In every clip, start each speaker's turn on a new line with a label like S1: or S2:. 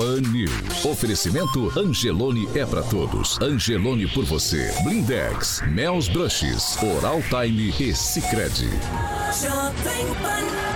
S1: Pan News. Oferecimento Angelone é para todos. Angelone por você. Blindex, Mel's Brushes, Oral Time e Sicredi. Jovem Pan.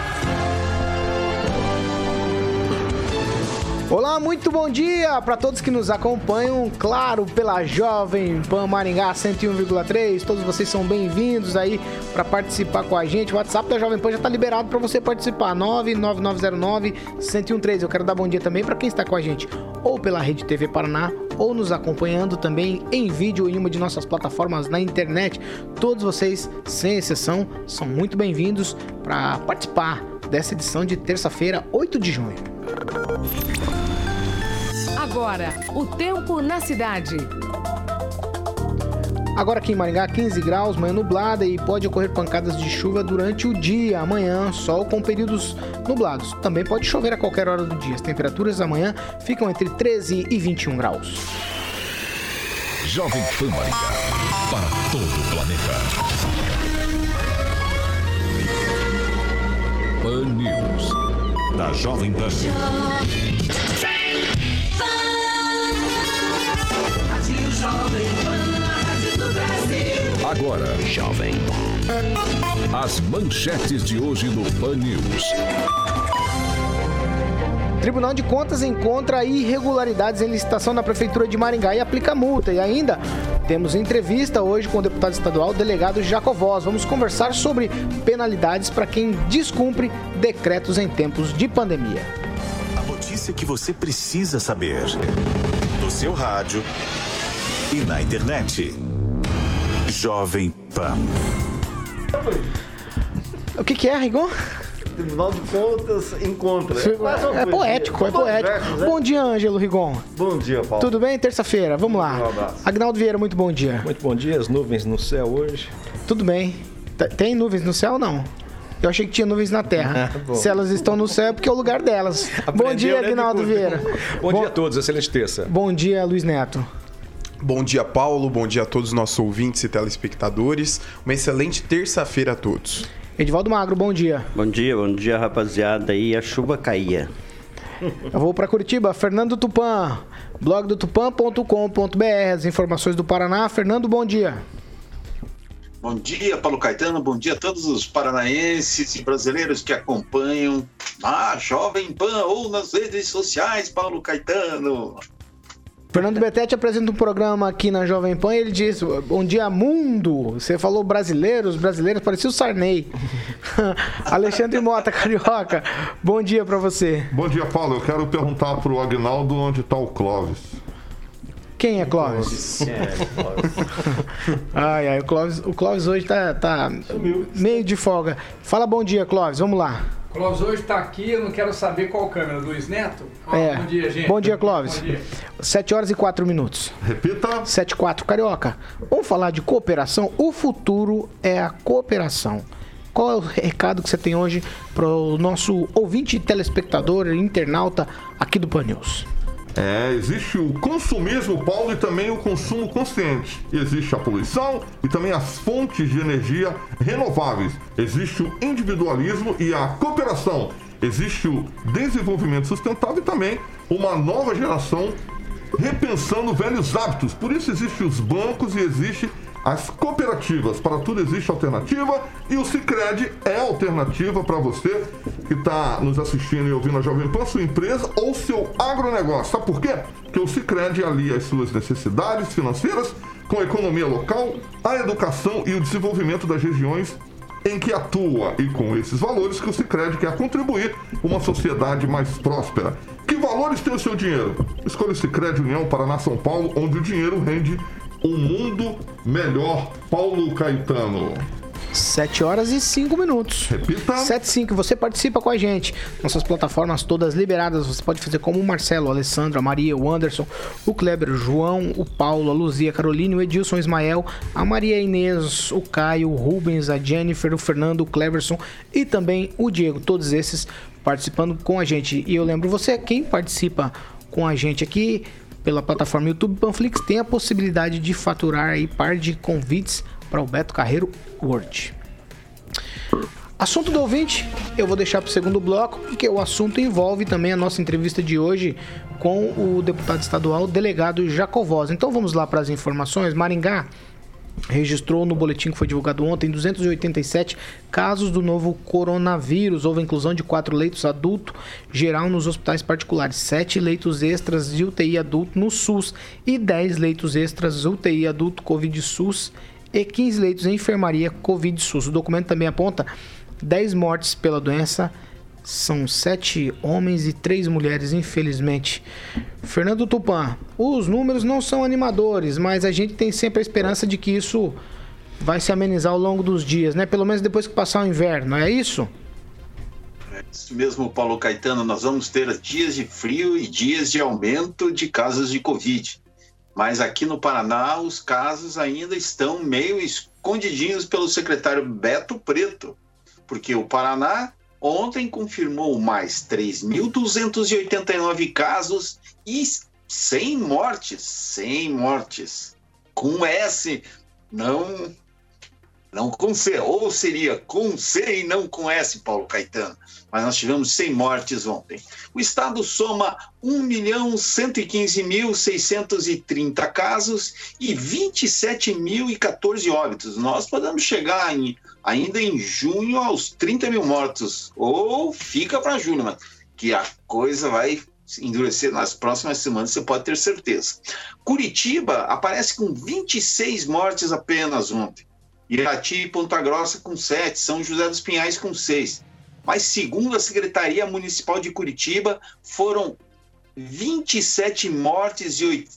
S2: Olá, muito bom dia para todos que nos acompanham, claro, pela Jovem Pan Maringá 101,3. Todos vocês são bem-vindos aí para participar com a gente. O WhatsApp da Jovem Pan já está liberado para você participar. 99909 1013. Eu quero dar bom dia também para quem está com a gente ou pela Rede TV Paraná ou nos acompanhando também em vídeo em uma de nossas plataformas na internet. Todos vocês, sem exceção, são muito bem-vindos para participar dessa edição de terça-feira, 8 de junho.
S3: Agora, o tempo na cidade.
S2: Agora aqui em Maringá, 15 graus, manhã nublada e pode ocorrer pancadas de chuva durante o dia. Amanhã, sol com períodos nublados. Também pode chover a qualquer hora do dia. As temperaturas amanhã ficam entre 13 e 21 graus.
S1: Jovem Pan Maringá, para todo o planeta. Pan News, da Jovem Pan. Agora, Jovem As manchetes de hoje no Pan News.
S2: Tribunal de Contas encontra irregularidades em licitação na Prefeitura de Maringá e aplica multa. E ainda temos entrevista hoje com o deputado estadual, delegado Jacovós. Vamos conversar sobre penalidades para quem descumpre decretos em tempos de pandemia.
S4: A notícia que você precisa saber. No seu rádio e na internet. Jovem Pan.
S2: O que, que é, Rigon?
S5: Tribunal de Contas encontra.
S2: É, é poético, é poético. Versos, né? Bom dia, Ângelo Rigon.
S5: Bom dia, Paulo.
S2: Tudo bem? Terça-feira, vamos lá. Um abraço. Agnaldo Vieira, muito bom dia.
S6: Muito bom dia, as nuvens no céu hoje.
S2: Tudo bem. Tem nuvens no céu ou não? Eu achei que tinha nuvens na Terra. Ah, Se elas estão no céu, é porque é o lugar delas. Aprendeu, bom dia, né, Agnaldo Vieira.
S6: Bom, bom dia a todos, excelente terça.
S2: Bom dia, Luiz Neto.
S7: Bom dia, Paulo. Bom dia a todos os nossos ouvintes e telespectadores. Uma excelente terça-feira a todos.
S2: Edivaldo Magro, bom dia.
S8: Bom dia, bom dia, rapaziada. E a chuva caía.
S2: Eu vou para Curitiba. Fernando Tupan, blog do tupan.com.br. As informações do Paraná. Fernando, bom dia.
S9: Bom dia, Paulo Caetano. Bom dia a todos os paranaenses e brasileiros que acompanham a Jovem Pan ou nas redes sociais, Paulo Caetano.
S2: Fernando Betete apresenta um programa aqui na Jovem Pan e ele diz: Bom dia, mundo. Você falou brasileiros, brasileiros, parecia o Sarney. Alexandre Mota, carioca. Bom dia para você.
S10: Bom dia, Paulo. Eu quero perguntar pro Agnaldo onde tá o Clóvis.
S2: Quem é Clóvis? É, Clóvis. ai, ai, o Clóvis, o Clóvis hoje tá, tá meio de folga. Fala bom dia, Clóvis. Vamos lá.
S11: Clóvis hoje está aqui, eu não quero saber qual câmera, Luiz Neto?
S2: é. Bom dia, gente. Bom dia, Clóvis. Bom dia. 7 horas e 4 minutos.
S10: Repita.
S2: 7 e 4, Carioca. Vamos falar de cooperação? O futuro é a cooperação. Qual é o recado que você tem hoje para o nosso ouvinte, telespectador, internauta aqui do Pan News?
S10: É, existe o consumismo, Paulo, e também o consumo consciente. Existe a poluição e também as fontes de energia renováveis. Existe o individualismo e a cooperação. Existe o desenvolvimento sustentável e também uma nova geração repensando velhos hábitos. Por isso existem os bancos e existe as cooperativas. Para tudo existe alternativa e o Cicred é alternativa para você que está nos assistindo e ouvindo a Jovem Pan, sua empresa ou seu agronegócio. Sabe por quê? Porque o Cicred alia as suas necessidades financeiras com a economia local, a educação e o desenvolvimento das regiões em que atua e com esses valores que o Cicred quer contribuir uma sociedade mais próspera. Que valores tem o seu dinheiro? Escolha o Cicred União Paraná São Paulo, onde o dinheiro rende um mundo melhor. Paulo Caetano.
S2: 7 horas e 5 minutos.
S10: Repita.
S2: 7 e 5. Você participa com a gente. Nossas plataformas todas liberadas. Você pode fazer como o Marcelo, o Alessandro, a Maria, o Anderson, o Kleber, o João, o Paulo, a Luzia, a Caroline, o Edilson, o Ismael, a Maria Inês, o Caio, o Rubens, a Jennifer, o Fernando, o Cleverson e também o Diego. Todos esses participando com a gente. E eu lembro você, quem participa com a gente aqui pela plataforma YouTube Panflix tem a possibilidade de faturar aí par de convites para o Beto Carreiro World. Assunto do ouvinte, eu vou deixar para o segundo bloco, porque o assunto envolve também a nossa entrevista de hoje com o deputado estadual, delegado Jacovós. Então vamos lá para as informações. Maringá registrou no boletim que foi divulgado ontem 287 casos do novo coronavírus. Houve inclusão de quatro leitos adulto geral nos hospitais particulares, sete leitos extras de UTI adulto no SUS e 10 leitos extras UTI adulto Covid SUS e 15 leitos em enfermaria Covid SUS. O documento também aponta 10 mortes pela doença, são 7 homens e 3 mulheres, infelizmente. Fernando Tupan, os números não são animadores, mas a gente tem sempre a esperança de que isso vai se amenizar ao longo dos dias, né? Pelo menos depois que passar o inverno, é isso?
S9: É isso mesmo, Paulo Caetano. Nós vamos ter dias de frio e dias de aumento de casos de Covid. Mas aqui no Paraná, os casos ainda estão meio escondidinhos pelo secretário Beto Preto, porque o Paraná ontem confirmou mais 3.289 casos e 100 mortes, 100 mortes. Com S, não não com C, ou seria com C e não com S, Paulo Caetano. Mas nós tivemos 100 mortes ontem. O estado soma 1.115.630 casos e 27.014 óbitos. Nós podemos chegar em, ainda em junho aos 30 mil mortos. Ou fica para julho, mas que a coisa vai endurecer nas próximas semanas, você pode ter certeza. Curitiba aparece com 26 mortes apenas ontem. Irati e Ponta Grossa com 7, São José dos Pinhais com 6. Mas, segundo a Secretaria Municipal de Curitiba, foram 27 mortes e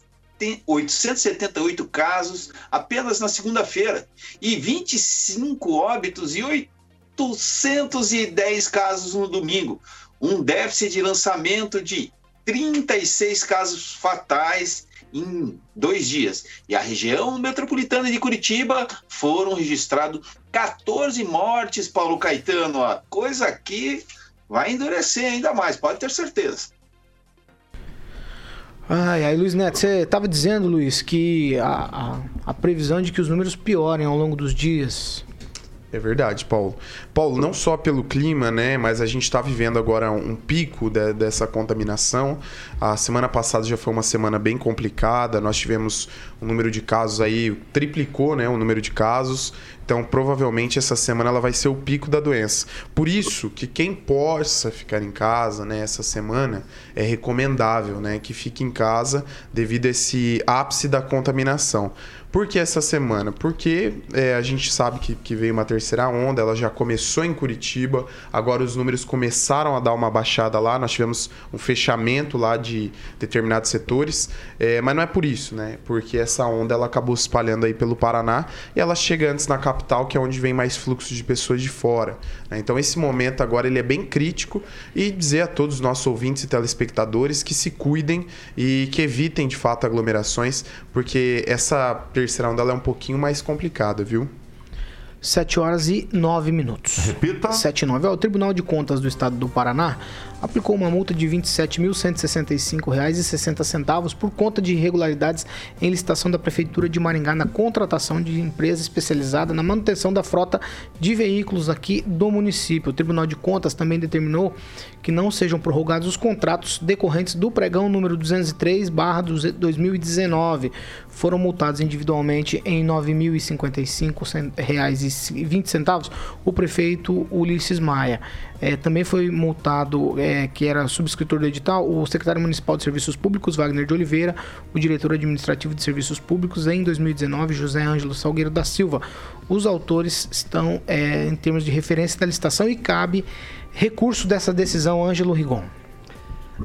S9: 878 casos apenas na segunda-feira e 25 óbitos e 810 casos no domingo. Um déficit de lançamento de 36 casos fatais em dois dias. E a região metropolitana de Curitiba foram registrados 14 mortes, Paulo Caetano. A coisa aqui vai endurecer ainda mais, pode ter certeza.
S2: Ai, ai, Luiz Neto, você estava dizendo, Luiz, que a, a, a previsão de que os números piorem ao longo dos dias.
S7: É verdade, Paulo. Paulo, não só pelo clima, né, mas a gente está vivendo agora um, pico de, dessa contaminação. A semana passada já foi uma semana bem complicada. Nós tivemos um número de casos aí triplicou, né, o número de casos. Então, provavelmente essa semana ela vai ser o pico da doença. Por isso que quem possa ficar em casa, né, essa semana é recomendável, né, que fique em casa devido a esse ápice da contaminação. Por que essa semana? Porque é, a gente sabe que, que veio uma terceira onda, ela já começou em Curitiba, agora os números começaram a dar uma baixada lá, nós tivemos um fechamento lá de determinados setores, é, mas não é por isso, né? Porque essa onda ela acabou se espalhando aí pelo Paraná e ela chega antes na capital, que é onde vem mais fluxo de pessoas de fora. Né? Então esse momento agora ele é bem crítico e dizer a todos os nossos ouvintes e telespectadores que se cuidem e que evitem de fato aglomerações, porque essa terceira terceira onda é um pouquinho mais complicada, viu?
S2: 7 horas e 9 minutos.
S10: Repita.
S2: 7 e 9. O Tribunal de Contas do Estado do Paraná aplicou uma multa de R$ 27.165,60 por conta de irregularidades em licitação da Prefeitura de Maringá na contratação de empresa especializada na manutenção da frota de veículos aqui do município. O Tribunal de Contas também determinou que não sejam prorrogados os contratos decorrentes do pregão número 203/2019. Foram multados individualmente em R$ 9.055,20 o prefeito Ulisses Maia. É, também foi multado, é, que era subscritor do edital, o secretário municipal de Serviços Públicos, Wagner de Oliveira, o diretor administrativo de Serviços Públicos, em 2019, José Ângelo Salgueiro da Silva. Os autores estão é, em termos de referência da licitação e cabe recurso dessa decisão, Ângelo Rigon.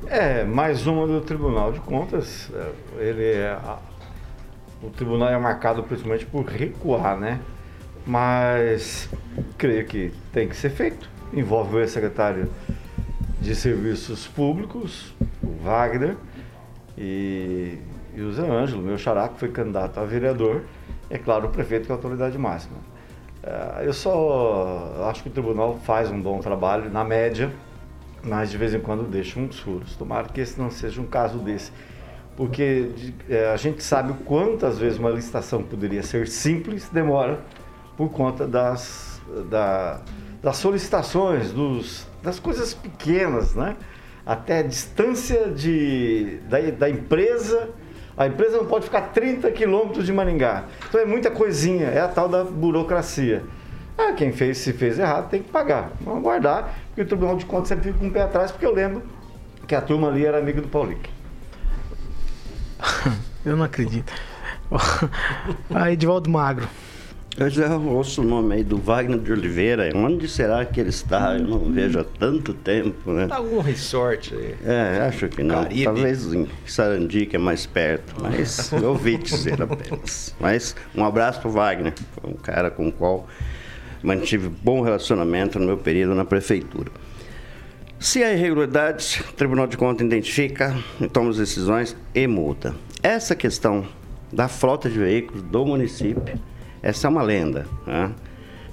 S5: É, mais uma do Tribunal de Contas. Ele é, o tribunal é marcado principalmente por recuar, né? Mas creio que tem que ser feito envolve o ex-secretário de Serviços Públicos, o Wagner, e, e o Zé Ângelo, meu xará, que foi candidato a vereador, é claro, o prefeito, que é a autoridade máxima. Uh, eu só acho que o tribunal faz um bom trabalho, na média, mas de vez em quando deixa uns furos. Tomara que esse não seja um caso desse. Porque é, a gente sabe quantas vezes uma licitação poderia ser simples, demora por conta das, da, das solicitações, dos, das coisas pequenas, né? até a distância de, da, da empresa. A empresa não pode ficar 30 quilômetros de Maringá. Então é muita coisinha, é a tal da burocracia. Ah, quem fez, se fez errado, tem que pagar. Vamos aguardar, porque o Tribunal de Contas sempre fica com o pé atrás, porque eu lembro que a turma ali era amiga do Paulique.
S2: eu não acredito. Aí, Edivaldo Magro.
S8: Eu já ouço o nome aí do Wagner de Oliveira. Onde será que ele está? Eu não vejo há tanto tempo, né?
S6: Tá algum resort aí.
S8: É, acho que não. Caribe. Talvez em Sarandi, que é mais perto. Mas eu ouvi dizer apenas. Mas um abraço pro Wagner. Foi um cara com o qual mantive bom relacionamento no meu período na prefeitura. Se há irregularidades, o Tribunal de Contas identifica, toma as decisões e multa. Essa questão da frota de veículos do município essa é uma lenda. Né?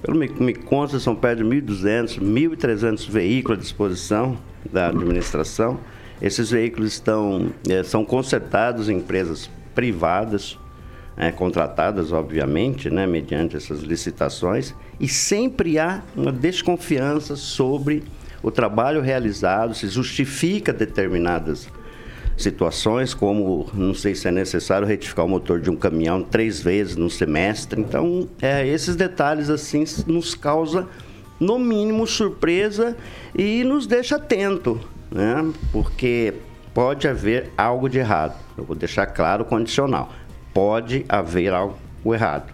S8: Pelo me, me consta, são perto de 1.200, 1.300 veículos à disposição da administração. Esses veículos estão, é, são consertados em empresas privadas, é, contratadas, obviamente, né, mediante essas licitações, e sempre há uma desconfiança sobre o trabalho realizado, se justifica determinadas situações, como não sei se é necessário retificar o motor de um caminhão três vezes no semestre. Então, é, esses detalhes assim nos causa no mínimo surpresa e nos deixa atento, né? Porque pode haver algo de errado. Eu vou deixar claro condicional. Pode haver algo errado.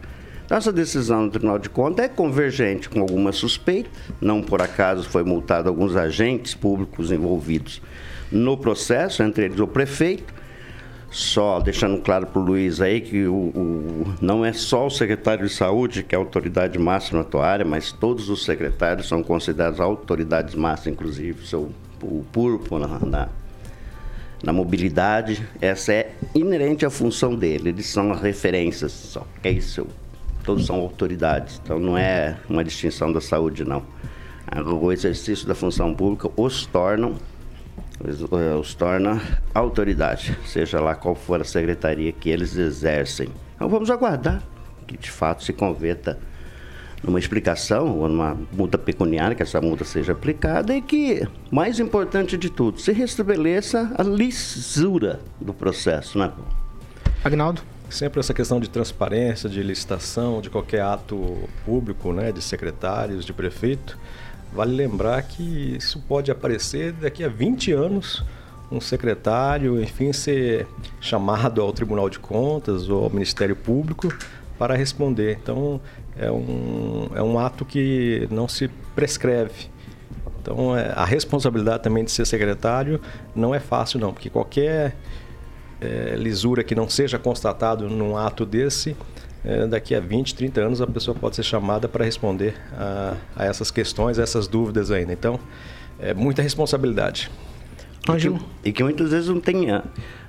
S8: Essa decisão do Tribunal de Contas é convergente com alguma suspeita, não por acaso foi multado alguns agentes públicos envolvidos no processo, entre eles o prefeito. Só deixando claro para o Luiz aí que o, o, não é só o secretário de saúde que é a autoridade máxima na tua área, mas todos os secretários são considerados autoridades máximas, inclusive o, seu, o na, na, na mobilidade. Essa é inerente à função dele, eles são as referências, só é isso. Todos são autoridades, então não é uma distinção da saúde, não. O exercício da função pública os tornam os, os torna autoridade, seja lá qual for a secretaria que eles exercem. Então vamos aguardar que de fato se converta numa explicação ou numa multa pecuniária, que essa multa seja aplicada e que, mais importante de tudo, se restabeleça a lisura do processo, né?
S2: Agnaldo?
S6: Sempre essa questão de transparência, de licitação, de qualquer ato público, né, de secretários, de prefeito, Vale lembrar que isso pode aparecer daqui a 20 anos, um secretário, enfim, ser chamado ao Tribunal de Contas ou ao Ministério Público para responder. Então, é um, é um ato que não se prescreve. Então, é, a responsabilidade também de ser secretário não é fácil, não, porque qualquer é, lisura que não seja constatado num ato desse é, daqui a 20, 30 anos a pessoa pode ser chamada para responder a, a, essas questões, a essas dúvidas ainda. Então, é muita responsabilidade.
S8: E que, e que muitas vezes não tenha,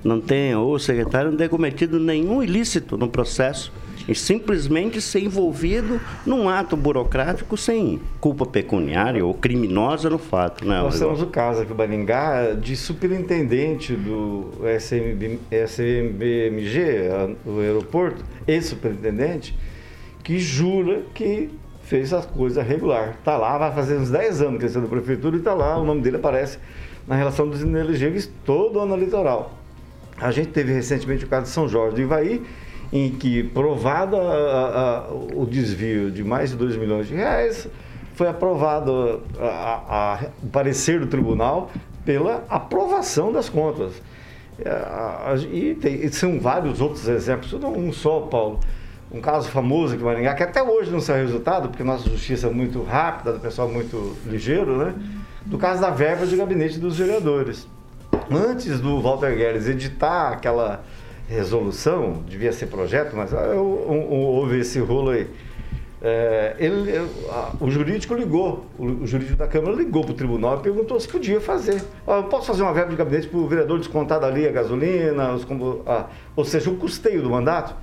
S8: não tenha, ou o secretário não tenha cometido nenhum ilícito no processo e simplesmente ser envolvido num ato burocrático sem culpa pecuniária ou criminosa no fato. Né,
S5: Nós temos o caso aqui em Baringá de superintendente do SMB, SMBMG, o aeroporto, ex-superintendente, que jura que fez as coisas regular. Está lá, vai fazer uns 10 anos que ele saiu da prefeitura e está lá, o nome dele aparece na relação dos inelegíveis todo ano litoral. A gente teve recentemente o caso de São Jorge do Ivaí, em que, provado a, a, a, o desvio de mais de 2 milhões de reais, foi aprovado o parecer do tribunal pela aprovação das contas. É, e, tem, e são vários outros exemplos, não um só, Paulo. Um caso famoso aqui em Maringá, que até hoje não saiu resultado, porque nossa justiça é muito rápida, o pessoal muito ligeiro, né? Do caso da verba de gabinete dos vereadores. Antes do Walter Guedes editar aquela resolução, devia ser projeto, mas ah, houve esse rolo aí é, ele, o jurídico ligou, o, jurídico da Câmara ligou para o tribunal e perguntou se podia fazer. Posso fazer uma verba de gabinete para o vereador descontar dali a gasolina, os, ou seja, o custeio do mandato?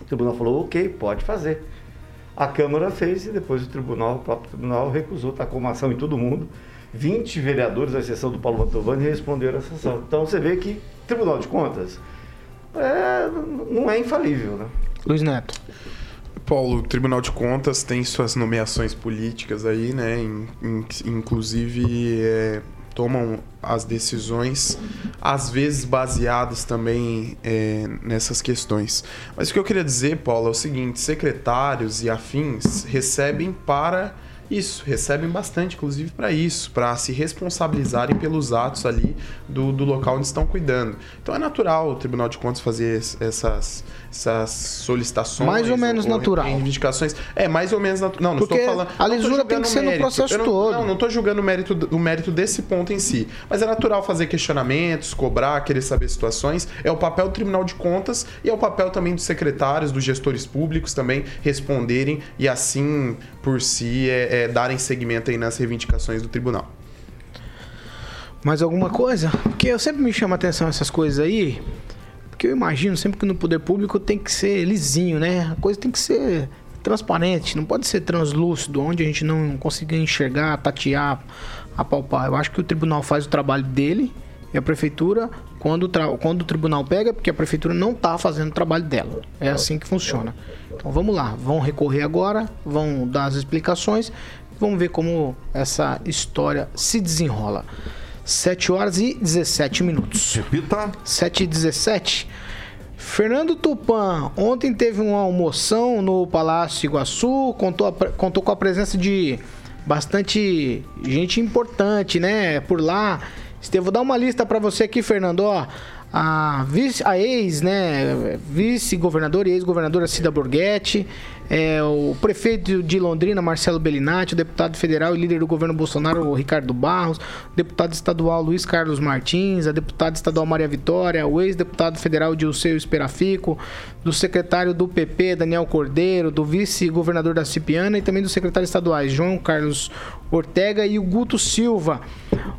S5: O tribunal falou, ok, pode fazer. A Câmara fez e depois o tribunal, o próprio tribunal recusou, tacou uma ação em todo mundo. 20 vereadores, à exceção do Paulo Mantovani, responderam essa ação. Então você vê que Tribunal de Contas é, não é infalível, né?
S2: Luiz Neto.
S7: Paulo, o Tribunal de Contas tem suas nomeações políticas aí, né? inclusive é, tomam as decisões, às vezes baseadas também é, nessas questões. Mas o que eu queria dizer, Paulo, é o seguinte: secretários e afins recebem para isso, recebem bastante, inclusive para isso, para se responsabilizarem pelos atos ali do, do local onde estão cuidando. Então é natural o Tribunal de Contas fazer essas, essas solicitações.
S2: Mais ou menos ou natural.
S7: Reivindicações. É, mais ou menos natural. Não, não
S2: Porque
S7: estou falando.
S2: A lisura tem que ser mérito. no processo
S7: não,
S2: todo.
S7: Não, não estou julgando o mérito, o mérito desse ponto em si. Mas é natural fazer questionamentos, cobrar, querer saber situações. É o papel do Tribunal de Contas e é o papel também dos secretários, dos gestores públicos também responderem e assim, por si, é, é darem seguimento aí nas reivindicações do tribunal.
S2: Mais alguma coisa? Porque eu sempre me chamo a atenção essas coisas aí. Porque eu imagino sempre que no poder público tem que ser lisinho, né? A coisa tem que ser transparente, não pode ser translúcido, onde a gente não consiga enxergar, tatear, apalpar. Eu acho que o tribunal faz o trabalho dele e a prefeitura, quando, quando o tribunal pega, é porque a prefeitura não está fazendo o trabalho dela. É assim que funciona. Então vamos lá, vão recorrer agora, vão dar as explicações, vamos ver como essa história se desenrola. 7 horas e 17 minutos.
S10: Repita.
S2: 7 e 17. Fernando Tupan, ontem teve uma almoção no Palácio Iguaçu, contou, contou com a presença de bastante gente importante, né? Por lá. Esteve, vou dar uma lista para você aqui, Fernando. Ó, a, vice, a ex, né, vice-governadora e ex-governadora Cida Borghetti, é, o prefeito de Londrina, Marcelo Bellinati, o deputado federal e líder do governo Bolsonaro, Ricardo Barros, o deputado estadual Luiz Carlos Martins, a deputada estadual Maria Vitória, o ex-deputado federal Dilceu Esperafico, do secretário do PP, Daniel Cordeiro, do vice-governador da Cipiana e também dos secretários estaduais João Carlos Ortega e o Guto Silva.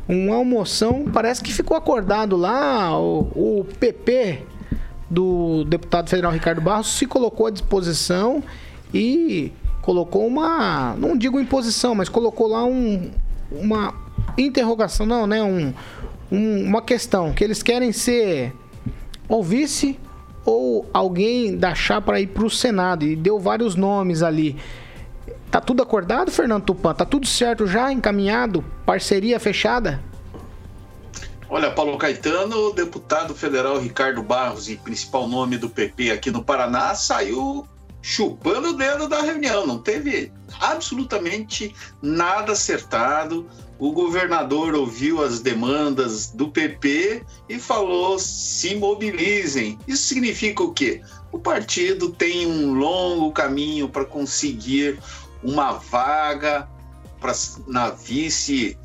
S2: Uma almoção, parece que ficou acordado lá, o, o PP do deputado federal Ricardo Barros se colocou à disposição e colocou uma, não digo imposição, mas colocou lá um, uma interrogação, não, né? Um, um, uma questão que eles querem ser ou vice ou alguém da chapa para ir para o Senado e deu vários nomes ali. Tá tudo acordado, Fernando Tupan? Tá tudo certo já, encaminhado, parceria fechada?
S9: Olha, Paulo Caetano, deputado federal Ricardo Barros e principal nome do PP aqui no Paraná, saiu chupando o dedo da reunião. Não teve absolutamente nada acertado. O governador ouviu as demandas do PP e falou: se mobilizem. Isso significa o quê? O partido tem um longo caminho para conseguir uma vaga pra, na vice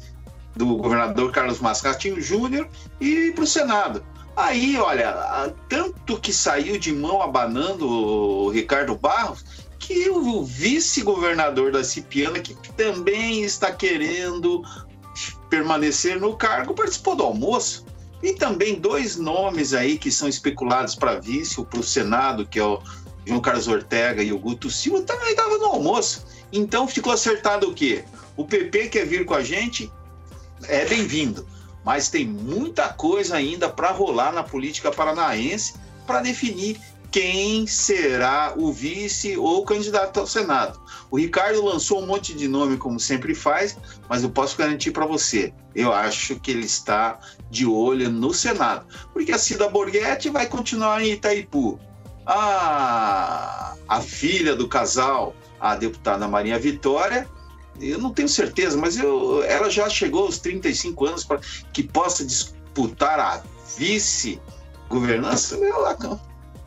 S9: do governador Carlos Mascatinho Júnior e para o Senado. Aí, olha, tanto que saiu de mão abanando o Ricardo Barros, que o vice-governador da Cipiana, que também está querendo permanecer no cargo, participou do almoço. E também dois nomes aí que são especulados para vice ou para o Senado, que é o João Carlos Ortega e o Guto Silva, também estavam no almoço. Então ficou acertado o quê? O PP quer vir com a gente, é bem-vindo mas tem muita coisa ainda para rolar na política paranaense para definir quem será o vice ou candidato ao Senado. O Ricardo lançou um monte de nome, como sempre faz, mas eu posso garantir para você, eu acho que ele está de olho no Senado, porque a Cida Borghetti vai continuar em Itaipu. a, a filha do casal, a deputada Maria Vitória, eu não tenho certeza, mas eu, ela já chegou aos 35 anos para que possa disputar a vice-governança. Eu,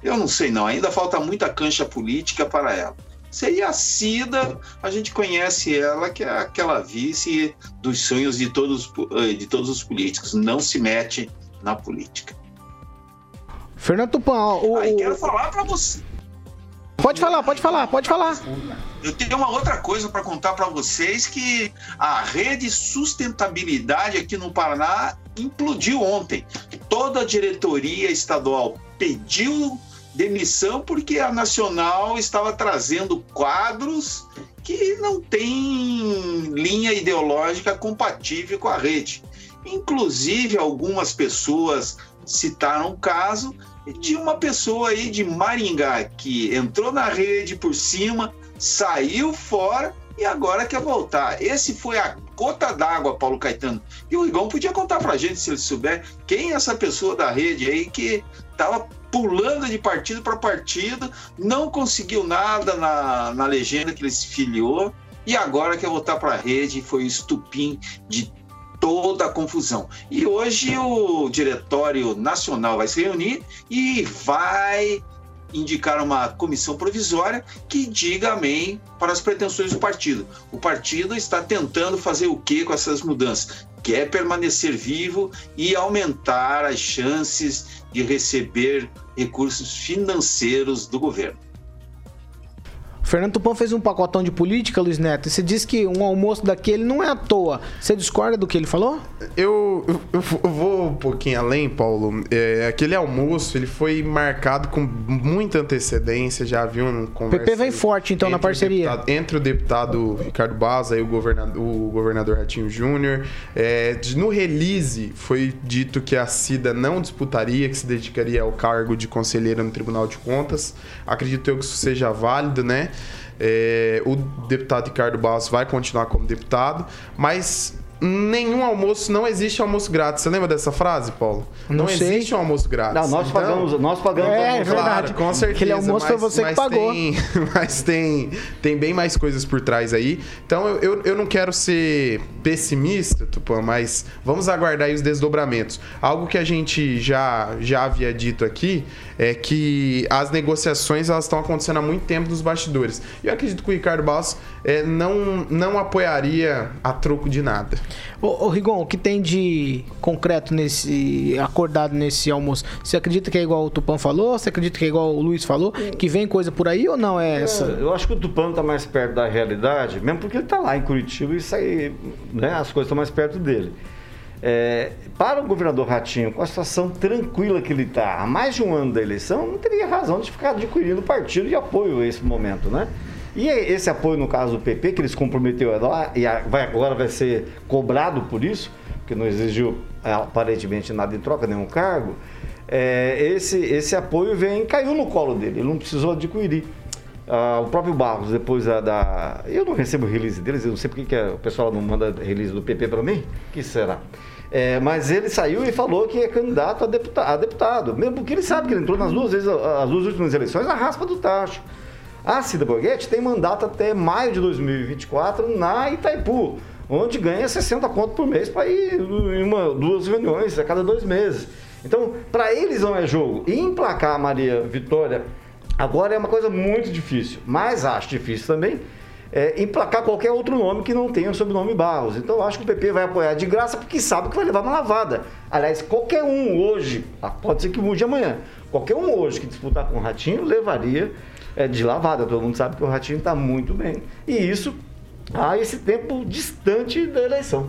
S9: eu não sei, não. Ainda falta muita cancha política para ela. Seria a Cida, a gente conhece ela, que é aquela vice dos sonhos de todos, de todos os políticos. Não se mete na política.
S2: Fernando Tupan, o.
S9: Aí quero falar para você.
S2: Pode falar, pode falar, pode falar.
S9: Eu tenho uma outra coisa para contar para vocês que a rede sustentabilidade aqui no Paraná implodiu ontem. Toda a diretoria estadual pediu demissão porque a Nacional estava trazendo quadros que não têm linha ideológica compatível com a rede. Inclusive, algumas pessoas citaram o caso de uma pessoa aí de Maringá que entrou na rede por cima, saiu fora e agora quer voltar. Esse foi a gota d'água, Paulo Caetano. E o Igão podia contar pra gente, se ele souber, quem é essa pessoa da rede aí que estava pulando de partido para partido, não conseguiu nada na, na legenda que ele se filiou e agora quer voltar para a rede. Foi o estupim de toda a confusão. E hoje o Diretório Nacional vai se reunir e vai indicar uma comissão provisória que diga amém para as pretensões do partido. O partido está tentando fazer o que com essas mudanças? Quer permanecer vivo e aumentar as chances de receber recursos financeiros do governo.
S2: Fernando Tupan fez um pacotão de política, Luiz Neto. E você disse que um almoço daquele não é à toa. Você discorda do que ele falou?
S7: Eu, eu, eu vou um pouquinho além, Paulo. É, aquele almoço ele foi marcado com muita antecedência. Já havia um
S2: conversa. O PP vem forte, então, na parceria.
S7: Deputado, entre o deputado Ricardo Baza e o governador, o governador Ratinho Júnior. É, no release foi dito que a Cida não disputaria, que se dedicaria ao cargo de conselheira no Tribunal de Contas. Acredito eu que isso seja válido, né? É, o deputado Ricardo Barros vai continuar como deputado, mas nenhum almoço, não existe almoço grátis. Você lembra dessa frase, Paulo?
S5: Não,
S7: não existe um almoço grátis.
S5: Não, nós então, pagamos, nós pagamos
S2: é, almoço. É verdade,
S7: com certeza.
S2: Aquele almoço mas, foi você que pagou.
S7: Tem, mas tem, tem bem mais coisas por trás aí. Então eu, eu, eu não quero ser pessimista, Tupã, mas vamos aguardar aí os desdobramentos. Algo que a gente já, já havia dito aqui é que as negociações elas estão acontecendo há muito tempo nos bastidores. E eu acredito que o Ricardo Barros é, não, não apoiaria a troco de nada.
S2: Ô, ô, Rigon, o que tem de concreto nesse acordado nesse almoço? Você acredita que é igual o Tupã falou? Você acredita que é igual o Luiz falou? Que vem coisa por aí ou não é essa? É,
S5: eu acho que o Tupã está mais perto da realidade, mesmo porque ele está lá em Curitiba e sai, né, as coisas estão mais perto dele. É, para o governador Ratinho, com a situação tranquila que ele está há mais de um ano da eleição, não teria razão de ficar adquirindo partido de apoio a esse momento, né? E esse apoio, no caso do PP, que eles comprometeu e agora vai ser cobrado por isso, porque não exigiu aparentemente nada em troca, nenhum cargo, é, esse, esse apoio vem, caiu no colo dele, ele não precisou adquirir. Ah, o próprio Barros, depois da, da, Eu não recebo release deles, eu não sei porque que o pessoal não manda release do PP para mim. que será? É, mas ele saiu e falou que é candidato a, deputa, a deputado, mesmo porque ele sabe que ele entrou nas duas vezes, as duas últimas eleições, na raspa do tacho. A Cida Borghetti tem mandato até maio de 2024 na Itaipu, onde ganha 60 conto por mês para ir em uma, duas reuniões a cada dois meses. Então, para eles não é jogo. E emplacar a Maria Vitória Agora é uma coisa muito difícil, mas acho difícil também é, emplacar qualquer outro nome que não tenha o sobrenome Barros. Então acho que o PP vai apoiar de graça porque sabe que vai levar uma lavada. Aliás, qualquer um hoje, ah, pode ser que mude amanhã, qualquer um hoje que disputar com o Ratinho levaria é, de lavada. Todo mundo sabe que o Ratinho está muito bem. E isso há esse tempo distante da eleição.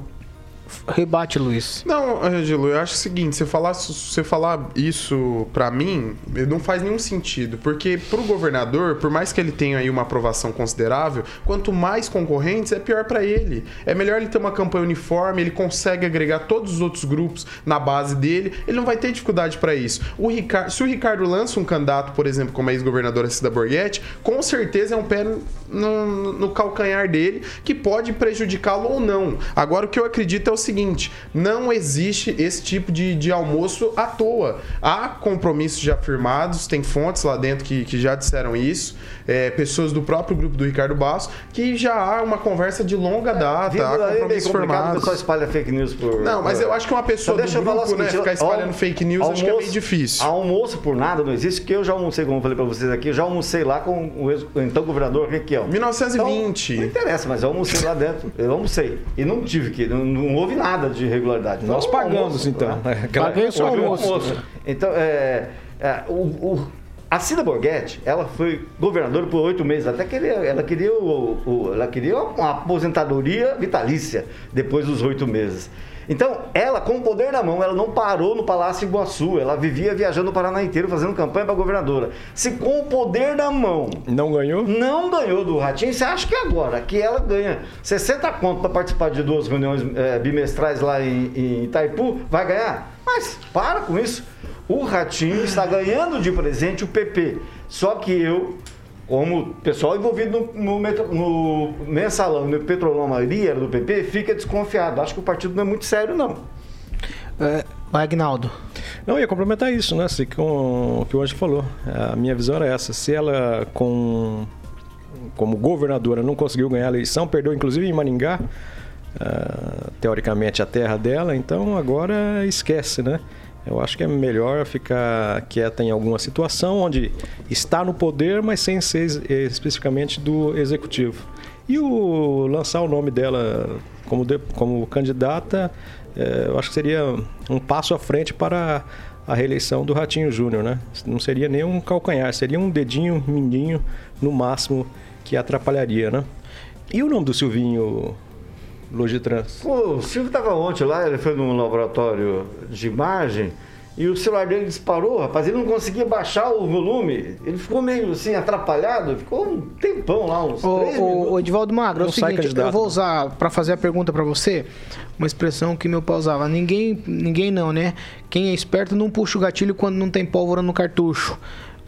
S2: Rebate, Luiz.
S7: Não, Angelo, eu acho o seguinte, você falar, você falar isso para mim, não faz nenhum sentido, porque pro governador, por mais que ele tenha aí uma aprovação considerável, quanto mais concorrentes, é pior para ele. É melhor ele ter uma campanha uniforme, ele consegue agregar todos os outros grupos na base dele, ele não vai ter dificuldade para isso. O Ricardo, se o Ricardo lança um candidato, por exemplo, como a ex-governadora Cida Borghetti, com certeza é um pé no, no calcanhar dele que pode prejudicá-lo ou não. Agora, o que eu acredito é o seguinte: não existe esse tipo de, de almoço à toa. Há compromissos já firmados, tem fontes lá dentro que, que já disseram isso, é, pessoas do próprio grupo do Ricardo Basso, que já há uma conversa de longa data,
S5: Vindo
S7: há compromissos
S5: o
S7: firmados.
S5: pessoal espalha fake news por.
S7: Não, mas eu acho que uma pessoa do grupo, né,
S5: seguinte,
S7: ficar espalhando
S5: al-
S7: fake news, acho que é meio difícil.
S5: Almoço por nada não existe, porque eu já almocei, como eu falei pra vocês aqui, eu já almocei lá com o ex- o então governador Requião.
S7: 1920.
S5: Então, não interessa, mas eu almocei lá dentro. Eu almocei. E não tive que. Não, não houve nada de irregularidade.
S6: Nós
S5: um
S6: pagamos,
S5: almoço,
S6: então.
S5: né?
S2: Paguei só
S5: Houve um
S2: almoço.
S5: Então, é, é, o, o- a Cida Borghetti, ela foi governadora por oito meses, até que ele- ela queria, o, o- ela queria uma aposentadoria vitalícia depois dos oito meses. Então, ela, com o poder na mão, ela não parou no Palácio Iguaçu, ela vivia viajando o Paraná inteiro, fazendo campanha para governadora. Se com o poder na mão
S6: Não ganhou?
S5: não ganhou do Ratinho, você acha que agora que ela ganha 60 conto para participar de duas reuniões eh, bimestrais lá em, em Itaipu, vai ganhar? Mas para com isso. O Ratinho está ganhando de presente o PP. Só que eu, como pessoal envolvido no, no, metro- no mensalão, no Petrolão, a maioria era do PP, fica desconfiado. Acho que o partido não é muito sério, não.
S2: É, vai, Agnaldo.
S6: Não, ia complementar isso, né? Assim, com o que o Anjo falou. A minha visão era essa. Se ela, com, como governadora, não conseguiu ganhar a eleição, perdeu inclusive em Maringá, ah, teoricamente a terra dela, então agora esquece, né? Eu acho que é melhor ficar quieta em alguma situação onde está no poder, mas sem ser es- especificamente do executivo. E o lançar o nome dela como, de- como candidata, eh, eu acho que seria um passo à frente para a reeleição do Ratinho Júnior, né? Não seria nem um calcanhar, seria um dedinho mindinho no máximo que atrapalharia, né? E o nome do Silvinho Logitrans?
S5: Pô, o Silvio estava ontem lá, ele foi num laboratório de imagem e o celular dele disparou, rapaz. Ele não conseguia baixar o volume. Ele ficou meio assim, atrapalhado. Ficou um tempão lá, uns
S2: Ô,
S5: três
S2: ô,
S5: minutos.
S2: ô, Edivaldo Magro, é o
S6: Não sai
S2: seguinte, eu vou
S6: né?
S2: usar pra fazer a pergunta pra você uma expressão que meu pai usava. Ninguém, ninguém não, né? Quem é esperto não puxa o gatilho quando não tem pólvora no cartucho.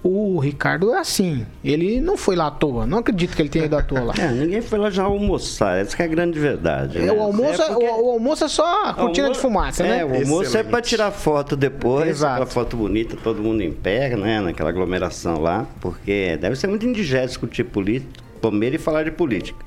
S2: O Ricardo é assim. Ele não foi lá à toa. Não acredito que ele tenha ido à toa lá.
S8: É, ninguém foi lá já almoçar, essa que é a grande verdade.
S2: É,
S8: né?
S2: o, almoço é,
S8: porque-
S2: o, o almoço é só a cortina de fumaça,
S8: É,
S2: né?
S8: o almoço é
S7: Excelente.
S8: para tirar foto depois,
S2: Exato.
S8: aquela foto bonita, todo mundo em pé, né, naquela aglomeração lá, porque deve ser muito indigeste discutir política, comer e falar de política.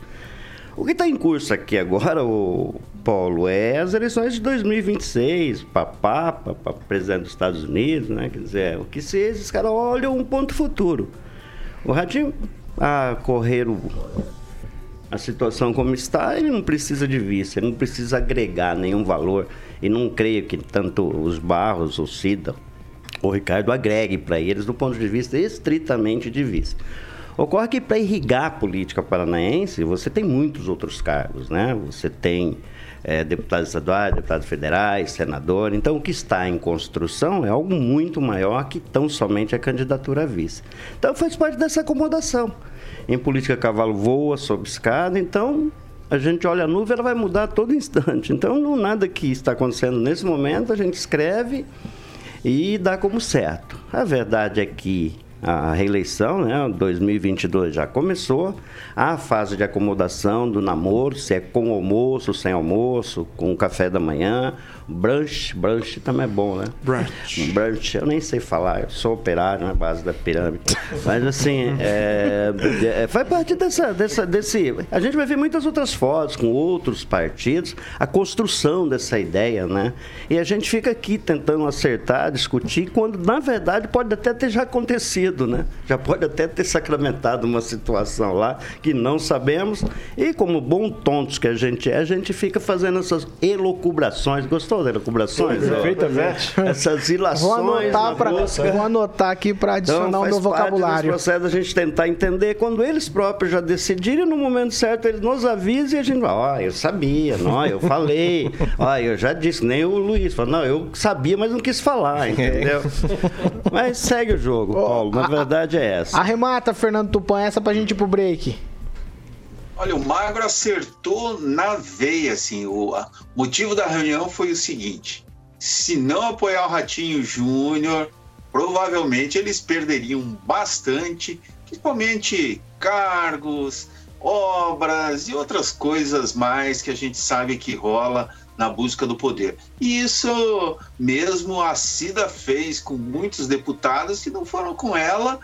S8: O que está em curso aqui agora, o Paulo, é as eleições de 2026, para para presidente dos Estados Unidos, né? Quer dizer, o que se esses caras olham um ponto futuro. O Ratinho, a correr o, a situação como está, ele não precisa de vice, ele não precisa agregar nenhum valor. E não creio que tanto os Barros, o Cida, o Ricardo agregue para eles do ponto de vista estritamente de vice. Ocorre que para irrigar a política paranaense, você tem muitos outros cargos, né? Você tem eh, deputados estaduais, deputados federais, senador. Então, o que está em construção é algo muito maior que tão somente a candidatura a vice. Então, faz parte dessa acomodação. Em política, cavalo voa sob escada, então a gente olha a nuvem, ela vai mudar a todo instante. Então, não nada que está acontecendo nesse momento, a gente escreve e dá como certo. A verdade é que a reeleição, né, 2022 já começou, a fase de acomodação do namoro, se é com almoço, sem almoço, com café da manhã, brunch, brunch também é bom, né?
S7: Brunch.
S8: Brunch, eu nem sei falar, eu sou operário na base da pirâmide. Mas assim, é, é, faz parte dessa, dessa, desse. A gente vai ver muitas outras fotos com outros partidos, a construção dessa ideia, né? E a gente fica aqui tentando acertar, discutir, quando na verdade pode até ter já acontecido, né? Já pode até ter sacramentado uma situação lá que não sabemos. E como bom tontos que a gente é, a gente fica fazendo essas elucubrações. Gostou elucubrações? ó?
S6: Perfeitamente.
S8: Essas
S2: Vou
S8: ilações.
S2: anotar, pra,
S8: busca.
S2: vou anotar aqui pra adicionar
S8: Então,
S2: o meu
S8: parte
S2: vocabulário.
S8: desse processo a gente tentar entender quando eles próprios já decidirem no momento certo, eles nos avisam e a gente vai, ó, eu sabia, não, eu falei, ó, eu já disse, nem o Luiz falou, não, eu sabia, mas não quis falar, entendeu? mas segue o jogo, Paulo, na
S2: a-
S8: verdade é essa.
S2: Arremata, Fernando Tupan, essa pra gente ir pro break.
S9: Olha, o Magro acertou na veia, assim. O motivo da reunião foi o seguinte: se não apoiar o Ratinho Júnior, provavelmente eles perderiam bastante, principalmente cargos, obras e outras coisas mais que a gente sabe que rola na busca do poder. E isso mesmo a Cida fez com muitos deputados que não foram com ela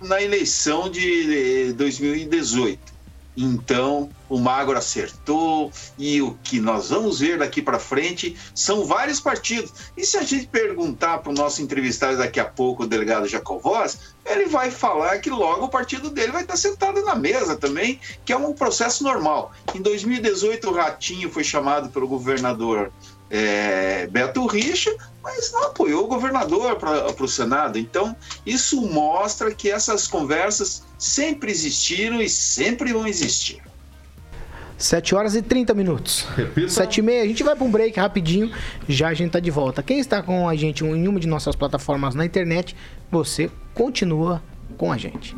S9: na eleição de 2018. Então, o Magro acertou e o que nós vamos ver daqui para frente são vários partidos. E se a gente perguntar para o nosso entrevistado daqui a pouco, o delegado Jacovós, ele vai falar que logo o partido dele vai estar sentado na mesa também, que é um processo normal. Em 2018, o Ratinho foi chamado pelo governador é, Beto Richa, mas não apoiou o governador para o Senado. Então, isso mostra que essas conversas sempre existiram e sempre vão existir.
S2: 7 horas e 30 minutos.
S10: Repita.
S2: 7 e meia. A gente vai para um break rapidinho. Já a gente tá de volta. Quem está com a gente em uma de nossas plataformas na internet, você continua com a gente.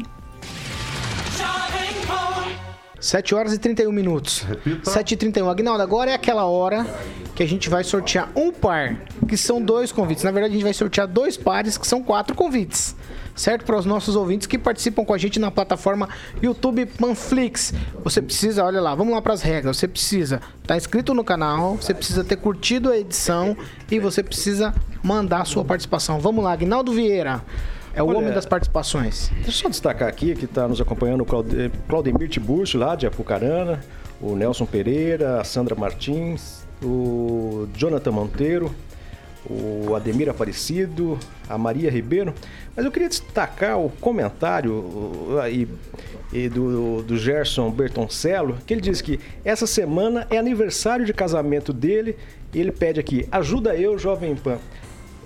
S2: 7 horas e 31 minutos.
S10: Repita.
S2: 7 e 31. Agnaldo, agora é aquela hora que a gente vai sortear um par, que são dois convites. Na verdade, a gente vai sortear dois pares, que são quatro convites. Certo? Para os nossos ouvintes que participam com a gente na plataforma YouTube Panflix. Você precisa, olha lá, vamos lá para as regras. Você precisa estar inscrito no canal, você precisa ter curtido a edição e você precisa mandar a sua participação. Vamos lá, Agnaldo Vieira. É o
S6: Olha,
S2: homem das participações.
S6: Deixa eu só destacar aqui que está nos acompanhando o Claude- Claudemir Tiburcio, lá de Apucarana, o Nelson Pereira, a Sandra Martins, o Jonathan Monteiro, o Ademir Aparecido, a Maria Ribeiro. Mas eu queria destacar o comentário aí do, do Gerson Bertoncello, que ele diz que essa semana é aniversário de casamento dele e ele pede aqui, ajuda eu, Jovem Pan.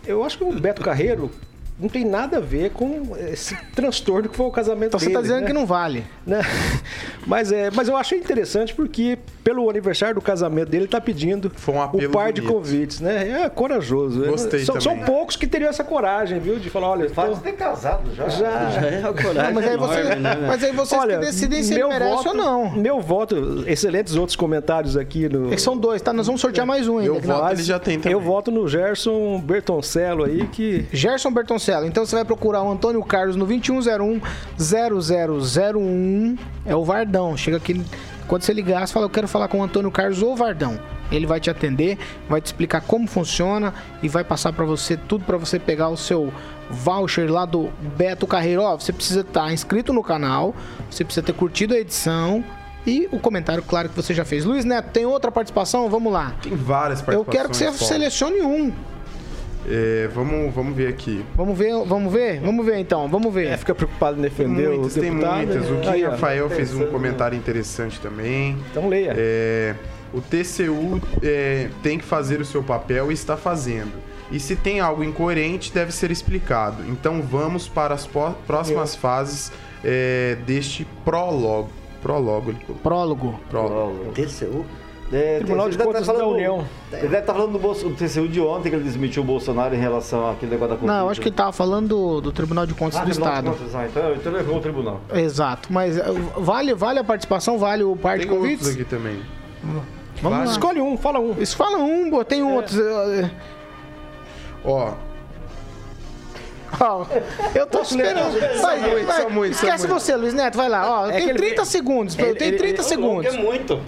S6: Eu acho que o Beto Carreiro não tem nada a ver com esse transtorno que foi o casamento
S2: Então você
S6: dele.
S2: está dizendo
S6: né?
S2: que não vale.
S6: Né? Mas, é, mas eu achei interessante porque, pelo aniversário do casamento dele, ele tá pedindo
S7: Foi um
S6: par de convites, né? É corajoso.
S7: Gostei
S6: são, são
S7: também.
S6: poucos que teriam essa coragem, viu? De falar, olha, tô-
S5: de ter casado já.
S6: já,
S8: Já é uma coragem
S2: mas, aí você,
S8: enorme, né?
S2: mas aí vocês
S6: Olha,
S2: que decidem se ele merece
S6: voto,
S2: ou não.
S6: Meu voto, excelentes outros comentários aqui no.
S2: Eles são dois, tá? Nós vamos sortear mais um ainda.
S7: Eu voto, ele já tem também.
S6: Eu voto no Gerson Bertoncello aí, que
S2: Gerson Bertoncello. Então você vai procurar o Antônio Carlos no 2101-0001. É o Vardão. Chega aqui. Quando você ligar, você fala, eu quero falar com o Antônio Carlos ou Vardão. Ele vai te atender, vai te explicar como funciona e vai passar pra você tudo pra você pegar o seu voucher lá do Beto Carreiro. Ó, você precisa estar inscrito no canal, você precisa ter curtido a edição e o comentário, claro, que você já fez. Luiz Neto, tem outra participação? Vamos lá.
S7: Tem várias
S2: Eu
S7: participações.
S2: quero que você selecione um.
S7: É, vamos, vamos ver aqui.
S2: Vamos ver, vamos ver? Vamos ver então, vamos ver.
S6: é, fica preocupado em defender
S7: muitas,
S6: o
S7: tem
S6: deputado.
S7: muitas. O
S6: né?
S7: Gui
S6: Aí.
S7: Rafael fez um comentário interessante também.
S6: Então leia.
S7: É, o TCU é, tem que fazer o seu papel e está fazendo. E se tem algo incoerente, deve ser explicado. Então vamos para as próximas fases é, deste prólogo. Prólogo, ele colocou.
S2: Prólogo.
S7: Prólogo.
S8: TCU?
S5: É,
S6: Tribunal
S5: ele
S6: de
S5: deve
S6: Contas
S5: tá falando-
S6: da União.
S5: Ele deve estar falando do, Bolso- do TCU de ontem, que ele desmentiu o Bolsonaro em relação àquele negócio da Covid.
S2: Não, eu acho que ele tava falando do, do Tribunal de Contas
S5: Ah,
S2: do Estado.
S5: Contas, ah, então, então ele errou o tribunal.
S2: Exato. Mas uh, vale, vale a participação? Vale o par de
S7: Tem outros
S2: convites?
S7: aqui também.
S2: Vamos lá.
S6: Escolhe um, fala um.
S2: Isso fala um, tem outros. uh,
S7: Ó,
S2: ó, eu tô esperando. Vai,
S7: muitos,
S2: vai.
S7: são
S2: Esquece você, Luiz Neto, vai lá. Ó,
S6: É
S2: tem
S6: que ele-
S2: 30 segundos. Eu
S6: ele-
S2: tenho
S6: ele-
S2: 30
S6: ele-
S2: segundos.
S8: É muito.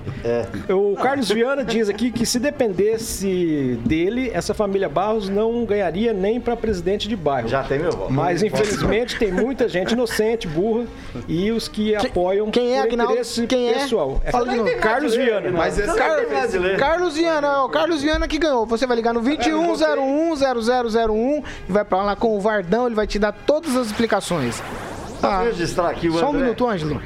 S6: O Carlos Viana diz aqui que se dependesse dele, essa família Barros não ganharia nem para presidente de bairro.
S5: Já tem meu voto.
S6: Mas infelizmente tem muita gente inocente, burra, e os que apoiam
S2: quem é,
S6: por
S2: Agnaldo?
S6: interesse
S2: Quem é?
S6: pessoal.
S2: Fala de novo.
S6: Carlos Viana.
S7: mas essa
S2: Car-. Carlos Viana, ó, Carlos Viana que ganhou. Você vai ligar no 21010001 e vai pra lá com o Vardão, ele vai te dar todas as explicações. Tá.
S5: Vou registrar aqui o
S2: Só um
S5: André.
S2: minuto, Ângelo.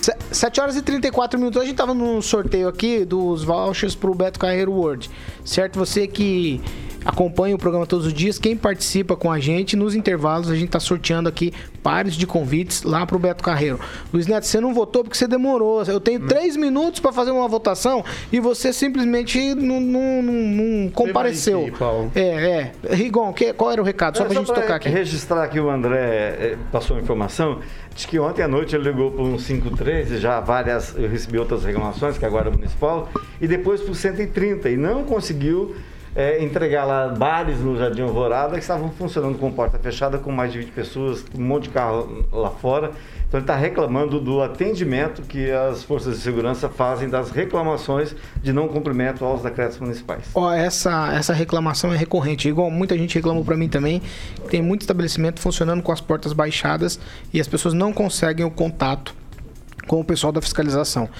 S2: Se- 7 horas e 34 minutos. A gente tava num sorteio aqui dos vouchers pro Beto Carreiro World. Certo? Você que acompanha o programa todos os dias, quem participa com a gente, nos intervalos, a gente tá sorteando aqui pares de convites lá pro Beto Carreiro. Luiz Neto, você não votou porque você demorou. Eu tenho
S7: Hum.
S2: três minutos para fazer uma votação e você simplesmente não, não- não- não compareceu.
S7: aqui, Paulo.
S2: É, é. Rigon, que- qual era o recado? Só
S5: É,
S2: pra gente tocar aqui.
S5: registrar aqui o André eh, passou a informação de que ontem à noite ele ligou para um 153, já várias, eu recebi outras reclamações, que agora é municipal, e depois para o 130, e não conseguiu é, entregar lá bares no Jardim Alvorada que estavam funcionando com porta fechada, com mais de 20 pessoas, um monte de carro lá fora. Então ele está reclamando do atendimento que as forças de segurança fazem das reclamações de não cumprimento aos decretos municipais.
S2: Ó, essa, essa reclamação é recorrente. Igual muita gente reclamou para mim também. Tem muito estabelecimento funcionando com as portas baixadas e as pessoas não conseguem o contato com o pessoal da fiscalização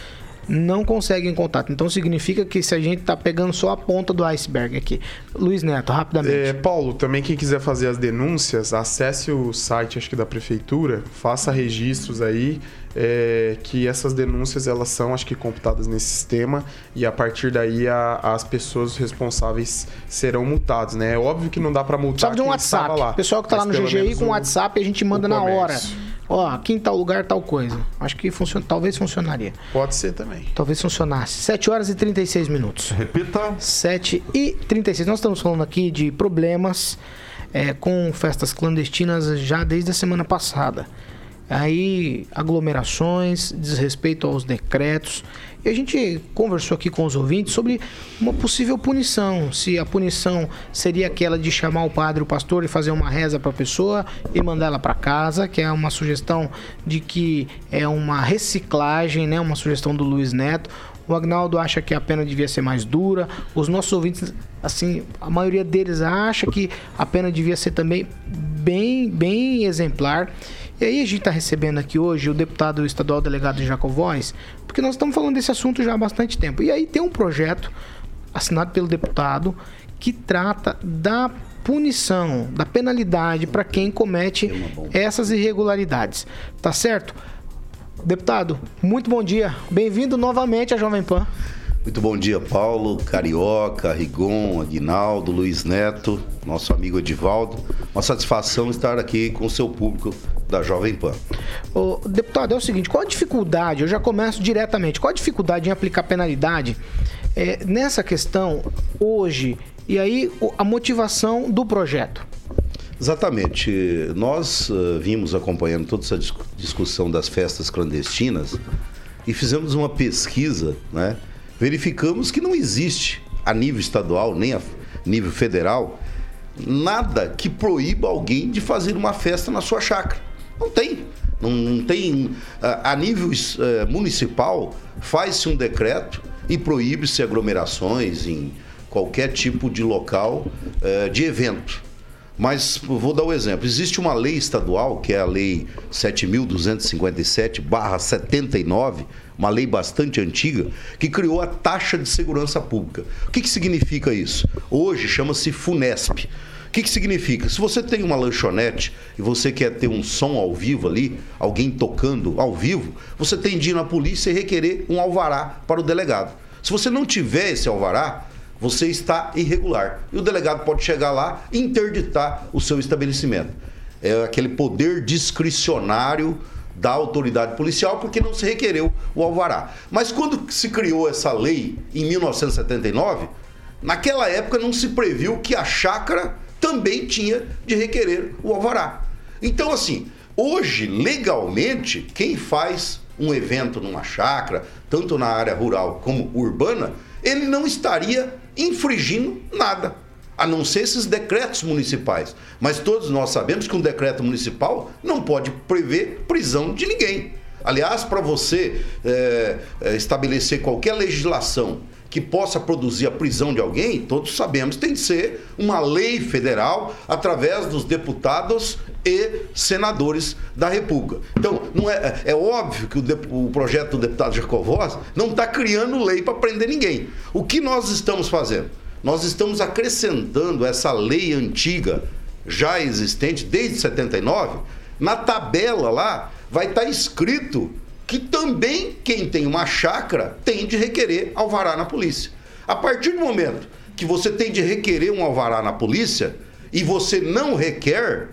S2: não conseguem contato. Então significa que se a gente está pegando só a ponta do iceberg aqui. Luiz Neto, rapidamente.
S7: É, Paulo, também quem quiser fazer as denúncias, acesse o site acho que da prefeitura, faça registros aí. É, que essas denúncias elas são acho que computadas nesse sistema e a partir daí a, as pessoas responsáveis serão multadas, né? É óbvio que não dá para multar
S2: Sabe de um WhatsApp. Lá, pessoal que tá lá no GGI com o WhatsApp a gente manda na hora ó, aqui em tal lugar, tal coisa. Acho que funciona, talvez funcionaria.
S7: Pode ser também.
S2: Talvez funcionasse. 7 horas e 36 minutos.
S10: Repita.
S2: 7 e 36. Nós estamos falando aqui de problemas é, com festas clandestinas já desde a semana passada. Aí, aglomerações, desrespeito aos decretos. E a gente conversou aqui com os ouvintes sobre uma possível punição. Se a punição seria aquela de chamar o padre, o pastor e fazer uma reza para a pessoa e mandar ela para casa, que é uma sugestão de que é uma reciclagem, né? Uma sugestão do Luiz Neto. O Agnaldo acha que a pena devia ser mais dura. Os nossos ouvintes, assim, a maioria deles acha que a pena devia ser também bem, bem exemplar. E aí a gente está recebendo aqui hoje o deputado estadual delegado de Jacovóis, porque nós estamos falando desse assunto já há bastante tempo. E aí tem um projeto assinado pelo deputado que trata da punição, da penalidade para quem comete essas irregularidades. Tá certo? Deputado, muito bom dia. Bem-vindo novamente à Jovem Pan.
S12: Muito bom dia, Paulo, Carioca, Rigon, Aguinaldo, Luiz Neto, nosso amigo Edivaldo. Uma satisfação estar aqui com o seu público da Jovem Pan.
S2: O deputado, é o seguinte, qual a dificuldade, eu já começo diretamente, qual a dificuldade em aplicar penalidade é, nessa questão hoje e aí a motivação do projeto?
S12: Exatamente. Nós uh, vimos acompanhando toda essa discussão das festas clandestinas e fizemos uma pesquisa, né? Verificamos que não existe a nível estadual nem a nível federal nada que proíba alguém de fazer uma festa na sua chácara. Não tem. Não, não tem. A, nível uh, municipal, faz-se um decreto e proíbe-se aglomerações em qualquer tipo de local uh, de evento. Mas vou dar o um exemplo. Existe uma lei estadual, que é a Lei 7.257-79, uma lei bastante antiga, que criou a taxa de segurança pública. O que, que significa isso? Hoje chama-se FUNESP. O que, que significa? Se você tem uma lanchonete e você quer ter um som ao vivo ali, alguém tocando ao vivo, você tem de ir na polícia e requerer um alvará para o delegado. Se você não tiver esse alvará, você está irregular. E o delegado pode chegar lá e interditar o seu estabelecimento. É aquele poder discricionário da autoridade policial porque não se requereu o alvará. Mas quando se criou essa lei em 1979, naquela época não se previu que a chácara também tinha de requerer o alvará. Então assim, hoje legalmente quem faz um evento numa chácara, tanto na área rural como urbana, ele não estaria infringindo nada, a não ser esses decretos municipais. Mas todos nós sabemos que um decreto municipal não pode prever prisão de ninguém. Aliás, para você é, estabelecer qualquer legislação que possa produzir a prisão de alguém, todos sabemos, tem que ser uma lei federal através dos deputados e senadores da República. Então, não é, é óbvio que o, de, o projeto do deputado Jacovós não está criando lei para prender ninguém. O que nós estamos fazendo? Nós estamos acrescentando essa lei antiga, já existente desde 79, na tabela lá vai estar tá escrito que também quem tem uma chácara tem de requerer alvará na polícia. A partir do momento que você tem de requerer um alvará na polícia e você não requer,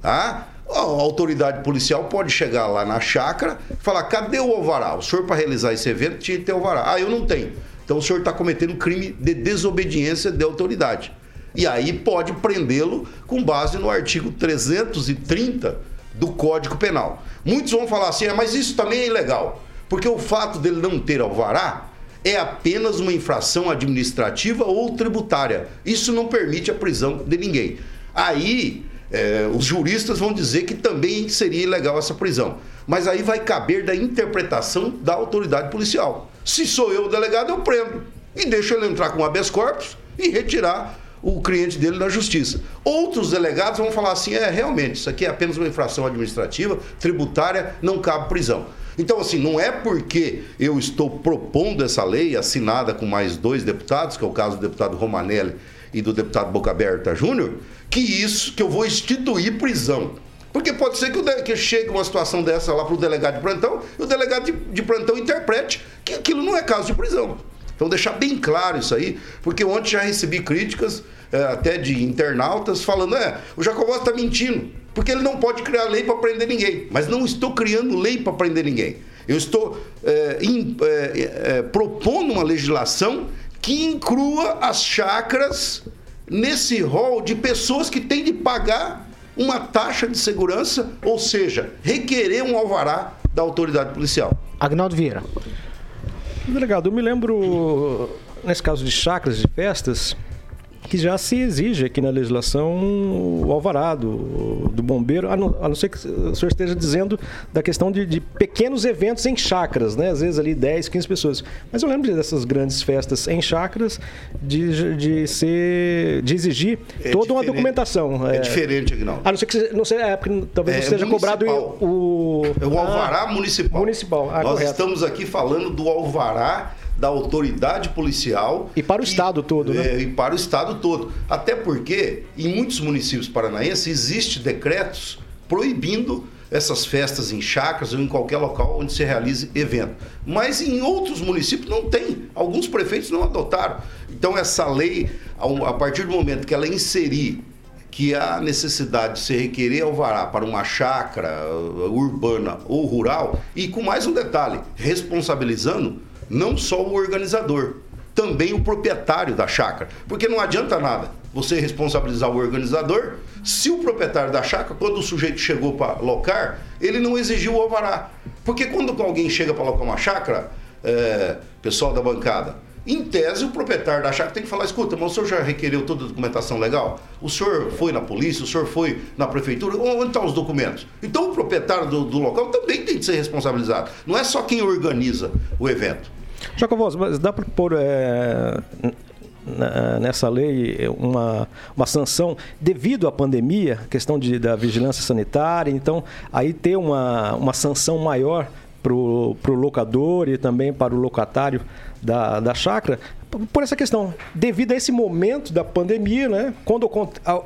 S12: tá? a autoridade policial pode chegar lá na chácara e falar: cadê o alvará? O senhor, para realizar esse evento, tinha que ter alvará. Ah, eu não tenho. Então o senhor está cometendo crime de desobediência de autoridade. E aí pode prendê-lo com base no artigo 330 do Código Penal. Muitos vão falar assim, ah, mas isso também é ilegal. Porque o fato dele não ter alvará é apenas uma infração administrativa ou tributária. Isso não permite a prisão de ninguém. Aí, é, os juristas vão dizer que também seria ilegal essa prisão. Mas aí vai caber da interpretação da autoridade policial. Se sou eu o delegado, eu prendo. E deixo ele entrar com habeas corpus e retirar o cliente dele da justiça. Outros delegados vão falar assim: é, realmente, isso aqui é apenas uma infração administrativa, tributária, não cabe prisão. Então, assim, não é porque eu estou propondo essa lei, assinada com mais dois deputados, que é o caso do deputado Romanelli e do deputado Boca Aberta Júnior, que isso, que eu vou instituir prisão. Porque pode ser que, o que chegue uma situação dessa lá para o delegado de plantão e o delegado de, de plantão interprete que aquilo não é caso de prisão. Então, deixar bem claro isso aí, porque ontem já recebi críticas é, até de internautas falando: é, o Jacobós está mentindo, porque ele não pode criar lei para prender ninguém. Mas não estou criando lei para prender ninguém. Eu estou é, in, é, propondo uma legislação que inclua as chacras nesse rol de pessoas que têm de pagar uma taxa de segurança, ou seja, requerer um alvará da autoridade policial.
S2: Agnaldo Vieira.
S6: Delegado, eu me lembro, nesse caso de chacras de festas, que já se exige aqui na legislação o alvará do, do bombeiro, a não, a não, ser que o senhor esteja dizendo da questão de, de, pequenos eventos em chácaras, né? Às vezes ali 10, 15 pessoas. Mas eu lembro dessas grandes festas em chácaras de, de ser de exigir é toda uma documentação.
S12: É, é diferente,
S6: Aguinaldo. A não ser que não sei, é, porque talvez é, não seja cobrado o,
S12: é o alvará ah, municipal.
S6: Municipal.
S12: Ah, Nós correto. estamos aqui falando do alvará da autoridade policial.
S6: E para o Estado todo, né?
S12: É, e para o Estado todo. Até porque, em muitos municípios paranaenses, existe decretos proibindo essas festas em chácaras ou em qualquer local onde se realize evento. Mas em outros municípios não tem. Alguns prefeitos não adotaram. Então essa lei, a partir do momento que ela inserir que há necessidade de se requerer alvará para uma chácara uh, urbana ou rural, e com mais um detalhe, responsabilizando não só o organizador, também o proprietário da chácara. Porque não adianta nada você responsabilizar o organizador se o proprietário da chácara, quando o sujeito chegou para locar, ele não exigiu o alvará. Porque quando alguém chega para locar uma chácara, é, pessoal da bancada, em tese, o proprietário da chácara tem que falar: escuta, mas o senhor já requereu toda a documentação legal? O senhor foi na polícia? O senhor foi na prefeitura? Onde estão os documentos? Então, o proprietário do, do local também tem que ser responsabilizado. Não é só quem organiza o evento.
S6: Jacoboso, mas dá para pôr é, nessa lei uma, uma sanção devido à pandemia, questão de, da vigilância sanitária, então aí ter uma, uma sanção maior para o locador e também para o locatário da, da chácara, por essa questão, devido a esse momento da pandemia, né, quando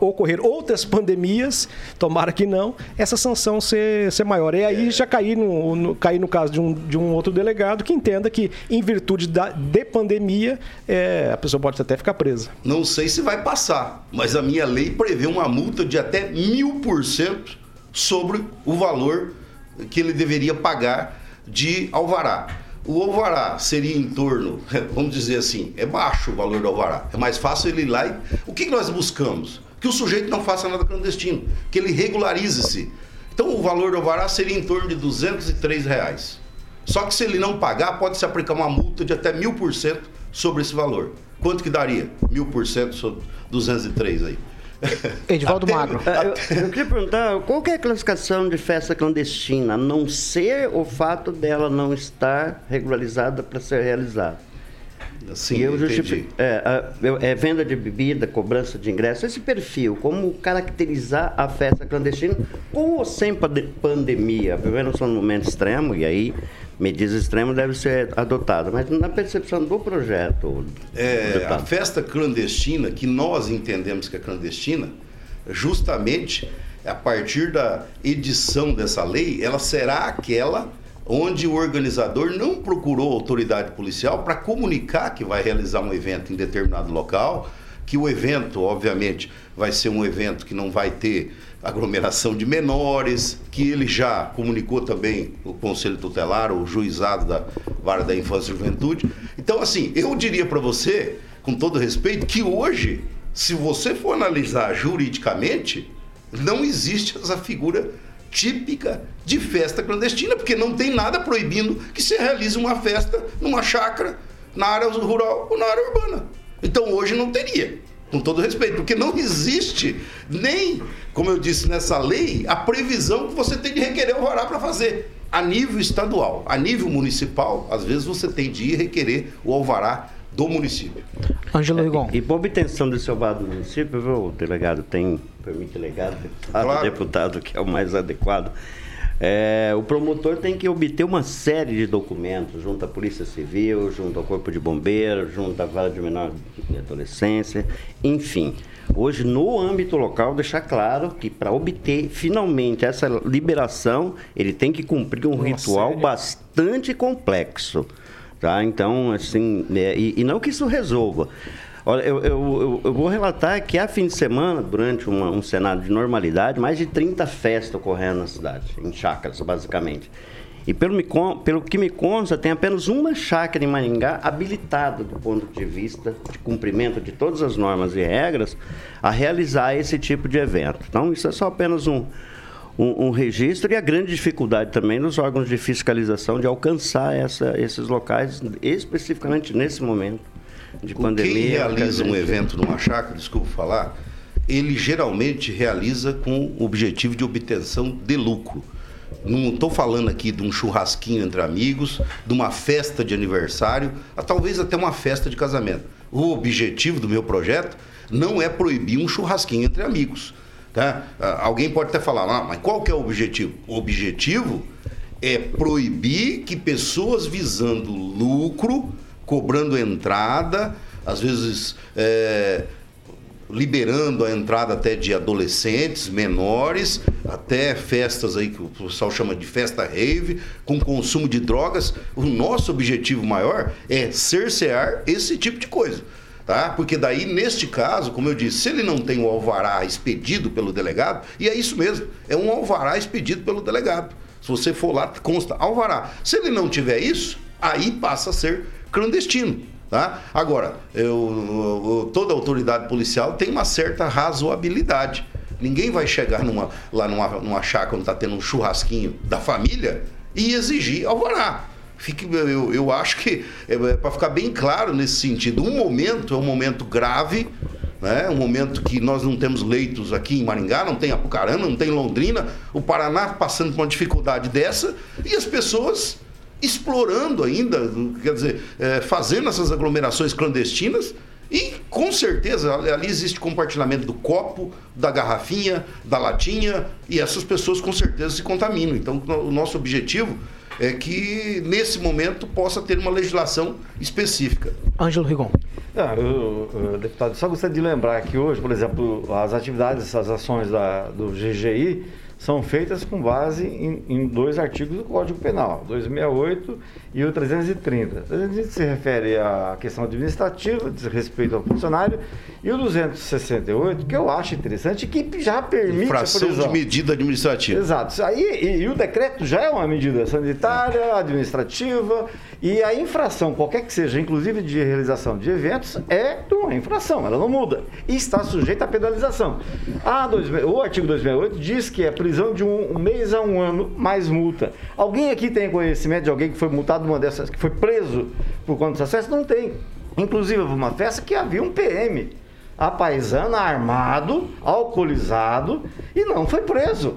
S6: ocorrer outras pandemias, tomara que não, essa sanção ser, ser maior. E aí já cair no, no, cair no caso de um, de um outro delegado que entenda que, em virtude da, de pandemia, é, a pessoa pode até ficar presa.
S12: Não sei se vai passar, mas a minha lei prevê uma multa de até mil por cento sobre o valor que ele deveria pagar de alvará. O alvará seria em torno, vamos dizer assim, é baixo o valor do alvará. É mais fácil ele ir lá e. O que, nós buscamos? Que o sujeito não faça nada clandestino, que ele regularize-se. Então o valor do alvará seria em torno de 203 reais. Só que se ele não pagar, pode se aplicar uma multa de até mil por cento sobre esse valor. Quanto que daria? Mil por cento sobre 203 aí.
S2: Edivaldo até, Magro.
S8: Eu, eu, queria perguntar, qual é a classificação de festa clandestina, a não ser o fato dela não estar regularizada para ser realizada?
S12: Sim, eu justifico,
S8: é, é, venda de bebida, cobrança de ingresso, esse perfil, como caracterizar a festa clandestina com ou sem pandemia? Vivendo só um momento extremo, e aí medidas extremas devem ser adotadas, mas na percepção do projeto.
S12: É, a festa clandestina, que nós entendemos que é clandestina, justamente a partir da edição dessa lei, ela será aquela onde o organizador não procurou autoridade policial para comunicar que vai realizar um evento em determinado local, que o evento, obviamente, vai ser um evento que não vai ter aglomeração de menores, que ele já comunicou também o Conselho Tutelar, o juizado da Vara da Infância e Juventude. Então, assim, eu diria para você, com todo respeito, que hoje, se você for analisar juridicamente, não existe essa figura típica de festa clandestina, porque não tem nada proibindo que se realize uma festa numa chácara na área rural ou na área urbana. Então hoje não teria, com todo respeito, porque não existe nem, como eu disse nessa lei, a previsão que você tem de requerer alvará para fazer. A nível estadual, a nível municipal, às vezes você tem de ir requerer o alvará do município.
S2: Ângelo Rigon.
S8: E por obtenção desse alvará do município, viu, o delegado tem, permite delegado, deputado,
S12: Claro.
S8: deputado, que é o mais adequado. É, o promotor tem que obter uma série de documentos junto à Polícia Civil, junto ao Corpo de Bombeiros, junto à Vara de Menor de Adolescência, enfim. Hoje, no âmbito local, deixar claro que para obter finalmente essa liberação, ele tem que cumprir um ritual bastante complexo. Tá? Então, assim, né, e, e não que isso resolva. Olha, eu, eu, eu, vou relatar que há fim de semana, durante uma- um cenário de normalidade, mais de 30 festas ocorrendo na cidade, em chácaras, basicamente. E pelo, me pelo que me consta, tem apenas uma chácara em Maringá habilitada do ponto de vista de cumprimento de todas as normas e regras a realizar esse tipo de evento. Então, isso é só apenas um, um, um registro e a grande dificuldade também dos órgãos de fiscalização de alcançar essa, esses locais, especificamente nesse momento de pandemia.
S12: Quem realiza um evento numa chácara, desculpa falar, ele geralmente realiza com o objetivo de obtenção de lucro. Não estou falando aqui de um churrasquinho entre amigos, de uma festa de aniversário, a talvez até uma festa de casamento. O objetivo do meu projeto não é proibir um churrasquinho entre amigos. Tá? Ah, Alguém pode até falar, ah, mas qual que é o objetivo? O objetivo é proibir que pessoas visando lucro, cobrando entrada, às vezes é, liberando a entrada até de adolescentes, menores, até festas aí que o pessoal chama de festa rave, com consumo de drogas. O nosso objetivo maior é cercear esse tipo de coisa. Tá? Porque daí, neste caso, como eu disse, se ele não tem o alvará expedido pelo delegado, e é isso mesmo, é um alvará expedido pelo delegado. Se você for lá, consta alvará. Se ele não tiver isso, aí passa a ser clandestino. Tá? Agora, eu, eu- toda autoridade policial tem uma certa razoabilidade. Ninguém vai chegar numa, lá numa, numa chácara onde está tendo um churrasquinho da família e exigir alvará. Fique, eu, eu acho que, é, para ficar bem claro nesse sentido, um momento é um momento grave, né? um momento que nós não temos leitos aqui em Maringá, não tem Apucarana, não tem Londrina, o Paraná passando por uma dificuldade dessa, e as pessoas explorando ainda, quer dizer, é, fazendo essas aglomerações clandestinas. E com certeza ali existe compartilhamento do copo, da garrafinha, da latinha, e essas pessoas com certeza se contaminam. Então, o nosso objetivo é que nesse momento possa ter uma legislação específica.
S2: Ângelo Rigon.
S5: Ah, eu, eu, deputado, só gostaria de lembrar que hoje, por exemplo, as atividades, as ações da, do GGI são feitas com base em, em dois artigos do Código Penal, 268 e o 330. O 330 se refere à questão administrativa, diz respeito ao funcionário, e o 268, que eu acho interessante, que já permite
S12: Infração
S5: a prisão.
S12: de medida administrativa.
S5: Exato. Aí, e, e o decreto já é uma medida sanitária, administrativa, e a infração, qualquer que seja, inclusive de realização de eventos, é uma infração, ela não muda. E está sujeita à penalização. A dois- o artigo 268 diz que é prisão de um, um mês a um ano mais multa. Alguém aqui tem conhecimento de alguém que foi multado numa dessas, que foi preso por conta dessa festa? Não tem. Inclusive, houve uma festa que havia um PM a paisana armado, alcoolizado e não foi preso.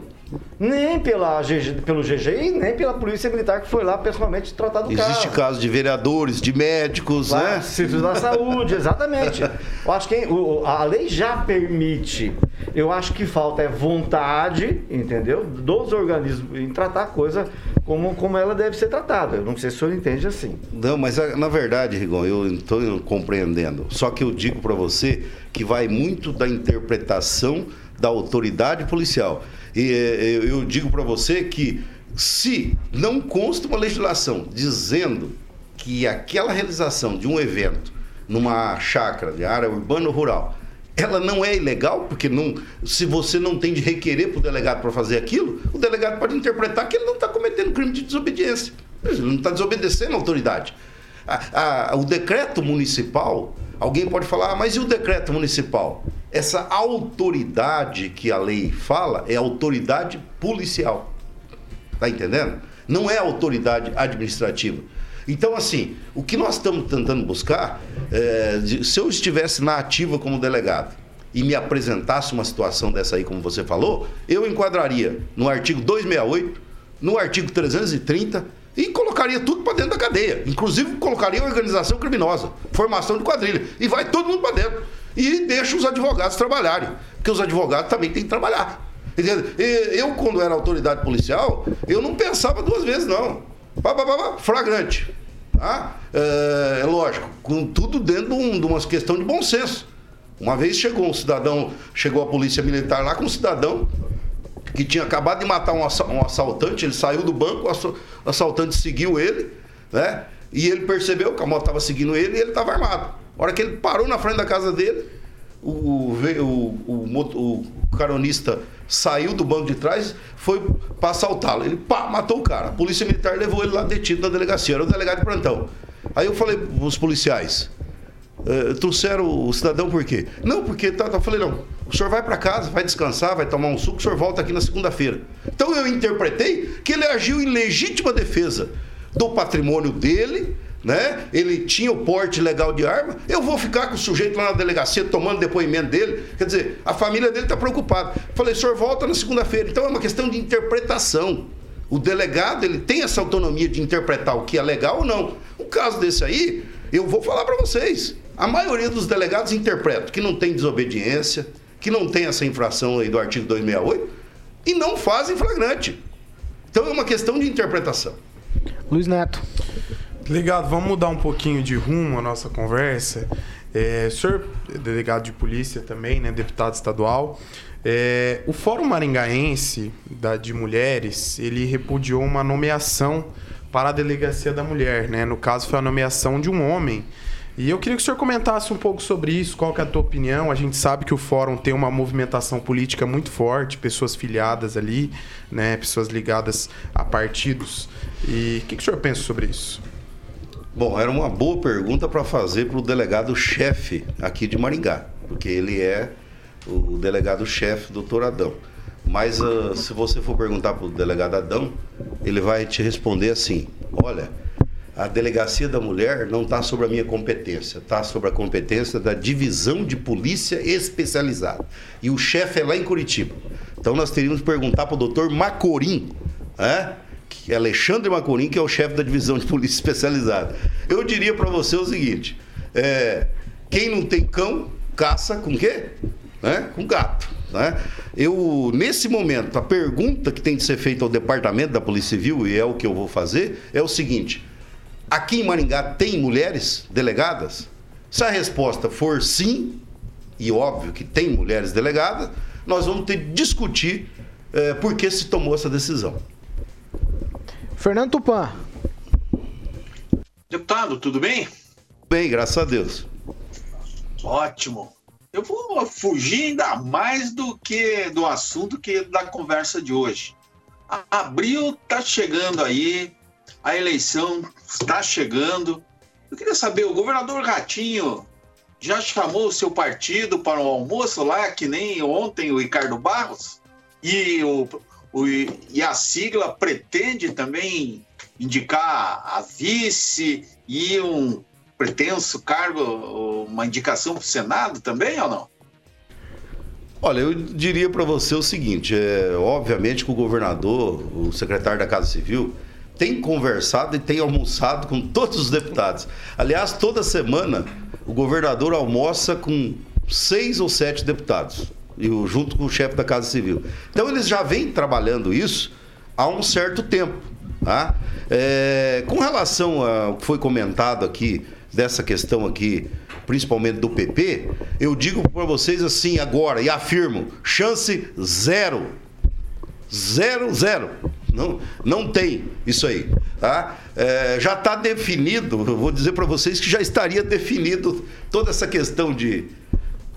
S5: Nem pela GG pelo GGI, nem pela Polícia Militar que foi lá pessoalmente tratar do
S12: Existe
S5: caso.
S12: caso de vereadores, de médicos,
S5: Lá,
S12: né?
S5: Instituto da Saúde, exatamente. Eu acho que a lei já permite. Eu acho que falta é vontade, entendeu? Dos organismos em tratar a coisa como, como ela deve ser tratada. Eu não sei se o senhor entende assim.
S12: Não, mas a- na verdade, Rigon, eu estou compreendendo. Só que eu digo para você que vai muito da interpretação da autoridade policial. E eh, eu, eu digo para você que se não consta uma legislação dizendo que aquela realização de um evento numa chácara de área urbana ou rural ela não é ilegal, porque não, se você não tem de requerer para o delegado para fazer aquilo, o delegado pode interpretar que ele não está cometendo crime de desobediência. Ele não está desobedecendo a autoridade. A- a- o decreto municipal, alguém pode falar, ah, mas e o decreto municipal? Essa autoridade que a lei fala é autoridade policial. Tá entendendo? Não é autoridade administrativa. Então, assim, o que nós estamos tentando buscar, é, se eu estivesse na ativa como delegado e me apresentasse uma situação dessa aí, como você falou, eu enquadraria no artigo 268, no artigo 330 e colocaria tudo para dentro da cadeia. Inclusive, colocaria organização criminosa, formação de quadrilha. E vai todo mundo para dentro. E deixa os advogados trabalharem. Porque os advogados também têm que trabalhar. Eu, quando era autoridade policial, eu não pensava duas vezes, não. Pá, pá, pá, pá, flagrante. Tá? É, é lógico, com tudo dentro de, um, de uma questão de bom senso. Uma vez chegou um cidadão, chegou a polícia militar lá com um cidadão que tinha acabado de matar um, assa- assaltante, ele saiu do banco, o assa- o assaltante seguiu ele, né? E ele percebeu que a moto estava seguindo ele e ele estava armado. A hora que ele parou na frente da casa dele, o, o, o, o caronista saiu do banco de trás, foi para assaltá-lo. Ele pá, matou o cara. A polícia militar levou ele lá detido na delegacia. Era o delegado de plantão. Aí eu falei para os policiais: "Eh, trouxeram o cidadão por quê? Não, porque tá, tá. Eu falei, não, o senhor vai para casa, vai descansar, vai tomar um suco, o senhor volta aqui na segunda-feira. Então eu interpretei que ele agiu em legítima defesa do patrimônio dele, né? Ele tinha o porte legal de arma. Eu vou ficar com o sujeito lá na delegacia tomando depoimento dele. Quer dizer, a família dele está preocupada. Falei, o senhor volta na segunda-feira. Então é uma questão de interpretação. O delegado ele tem essa autonomia de interpretar o que é legal ou não. Um caso desse aí, eu vou falar para vocês. A maioria dos delegados interpreta que não tem desobediência, que não tem essa infração aí do artigo 268 e não fazem flagrante. Então é uma questão de interpretação.
S2: Luiz Neto.
S7: Delegado, vamos mudar um pouquinho de rumo a nossa conversa. É, senhor delegado de polícia também, né, deputado estadual. É, o Fórum Maringaense da, de Mulheres, ele repudiou uma nomeação para a Delegacia da Mulher, né? No caso, foi a nomeação de um homem. E eu queria que o senhor comentasse um pouco sobre isso, qual que é a tua opinião. A gente sabe que o Fórum tem uma movimentação política muito forte, pessoas filiadas ali, né? Pessoas ligadas a partidos. E o que, que o senhor pensa sobre isso?
S12: Bom, era uma boa pergunta para fazer para o delegado-chefe aqui de Maringá, porque ele é o delegado-chefe, doutor Adão. Mas ah, se você for perguntar para o delegado Adão, ele vai te responder assim: olha, a delegacia da mulher não está sobre a minha competência, está sobre a competência da divisão de polícia especializada. E o chefe é lá em Curitiba. Então nós teríamos que perguntar para o doutor Macorim, né? É Alexandre Macorim, que é o chefe da divisão de polícia especializada. Eu diria para você o seguinte: é, quem não tem cão, caça com quê? Né? Com gato. Né? Eu, nesse momento, a pergunta que tem de ser feita ao departamento da Polícia Civil, e é o que eu vou fazer, é o seguinte: aqui em Maringá tem mulheres delegadas? Se a resposta for sim, e óbvio que tem mulheres delegadas, nós vamos ter que discutir eh, por que se tomou essa decisão.
S2: Fernando Tupan.
S9: Deputado, tudo bem?
S12: Bem, graças a Deus.
S9: Ótimo. Eu vou fugir ainda mais do que do assunto que da conversa de hoje. Abril está chegando aí, a eleição está chegando. Eu queria saber, o governador Ratinho já chamou o seu partido para um almoço lá, que nem ontem o Ricardo Barros? E, o, o- e a sigla pretende também indicar a vice e um pretenso cargo, uma indicação para o Senado também ou não?
S12: Olha, eu diria para você o seguinte: é, obviamente que o governador, o secretário da Casa Civil, tem conversado e tem almoçado com todos os deputados. Aliás, toda semana o governador almoça com seis ou sete deputados, junto com o chefe da Casa Civil. Então eles já vêm trabalhando isso há um certo tempo. Tá? É, com relação ao que foi comentado aqui, dessa questão aqui, principalmente do PP, eu digo para vocês assim agora e afirmo: chance zero. Zero, zero. Não, não tem isso aí. Tá? É, já está definido, eu vou dizer para vocês que já estaria definido toda essa questão de,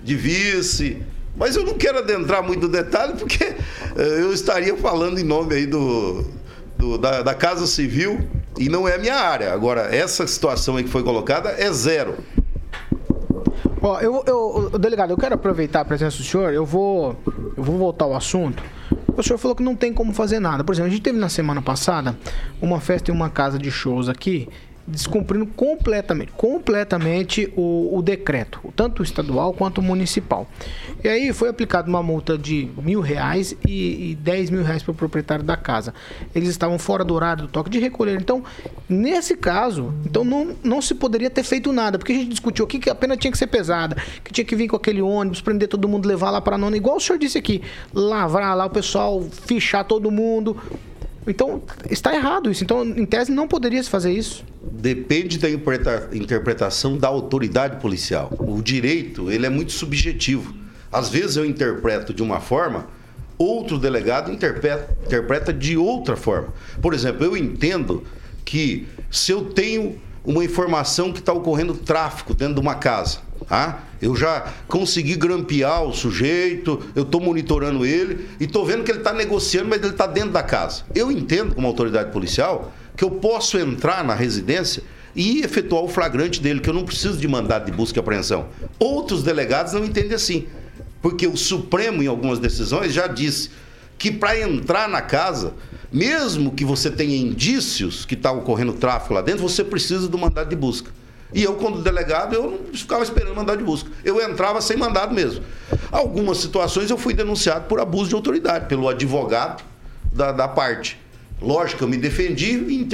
S12: de vice. Mas eu não quero adentrar muito no detalhe, porque é, eu estaria falando em nome aí do, do- da, da Casa Civil e não é a minha área. Agora, essa situação aí que foi colocada é zero.
S2: Ó, eu, eu, delegado, eu quero aproveitar a presença do senhor, eu vou, eu vou voltar ao assunto. O senhor falou que não tem como fazer nada. Por exemplo, a gente teve na semana passada uma festa em uma casa de shows aqui descumprindo completamente, completamente o, o decreto, tanto estadual quanto municipal. E aí foi aplicada uma multa de mil reais e, e 10 mil reais para o proprietário da casa. Eles estavam fora do horário do toque de recolher. Então, nesse caso, então não, não se poderia ter feito nada, porque a gente discutiu aqui que a pena tinha que ser pesada, que tinha que vir com aquele ônibus, prender todo mundo, levar lá para a nona, igual o senhor disse aqui, lavrar lá o pessoal, fichar todo mundo. Então, está errado isso. Então, em tese, não poderia se fazer isso.
S12: Depende da interpretação da autoridade policial. O direito, ele é muito subjetivo. Às vezes eu interpreto de uma forma, outro delegado interpreta, interpreta de outra forma. Por exemplo, eu entendo que se eu tenho uma informação que está ocorrendo tráfico dentro de uma casa, tá? Eu já consegui grampear o sujeito, eu estou monitorando ele e estou vendo que ele está negociando, mas ele está dentro da casa. Eu entendo, como autoridade policial, que eu posso entrar na residência e efetuar o flagrante dele, que eu não preciso de mandado de busca e apreensão. Outros delegados não entendem assim, porque o Supremo, em algumas decisões, já disse que para entrar na casa, mesmo que você tenha indícios que está ocorrendo tráfico lá dentro, você precisa do mandado de busca. E eu, quando delegado, eu não ficava esperando mandado de busca. Eu entrava sem mandado mesmo. Algumas situações eu fui denunciado por abuso de autoridade, pelo advogado da, da parte. Lógico, eu me defendi e,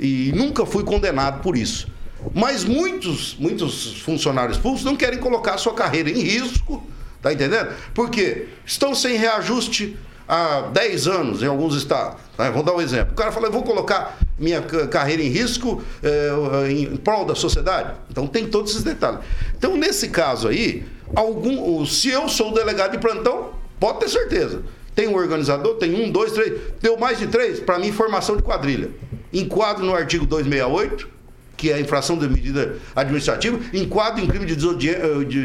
S12: e nunca fui condenado por isso. Mas muitos, muitos funcionários públicos não querem colocar a sua carreira em risco, tá entendendo? Porque estão sem reajuste há 10 anos em alguns estados. Né? Vou dar um exemplo. O cara fala, eu vou colocar minha carreira em risco é, em prol da sociedade. Então tem todos esses detalhes. Então, nesse caso aí, algum, se eu sou o delegado de plantão, pode ter certeza. Tem um organizador, tem um, dois, três, deu mais de três, para mim, formação de quadrilha. Enquadro no artigo 268, que é a infração de medida administrativa, enquadro em crime de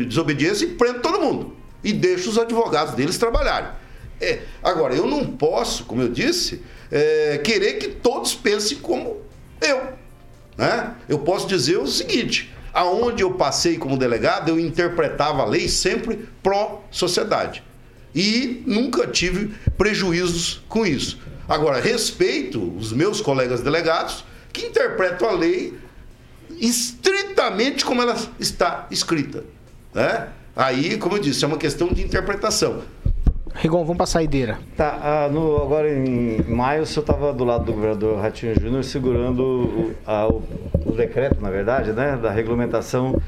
S12: desobediência e prendo todo mundo. E deixo os advogados deles trabalharem. É, agora, eu não posso, como eu disse, é, querer que todos pensem como eu. Né? Eu posso dizer o seguinte: aonde eu passei como delegado, eu interpretava a lei sempre pró-sociedade. E nunca tive prejuízos com isso. Agora, respeito os meus colegas delegados que interpretam a lei estritamente como ela está escrita. Né? Aí, como eu disse, é uma questão de interpretação.
S2: Rigon, vamos para a saideira.
S5: Tá, ah, no, agora em maio o senhor estava do lado do governador Ratinho Júnior segurando o, a, o, o, decreto, na verdade, né, da regulamentação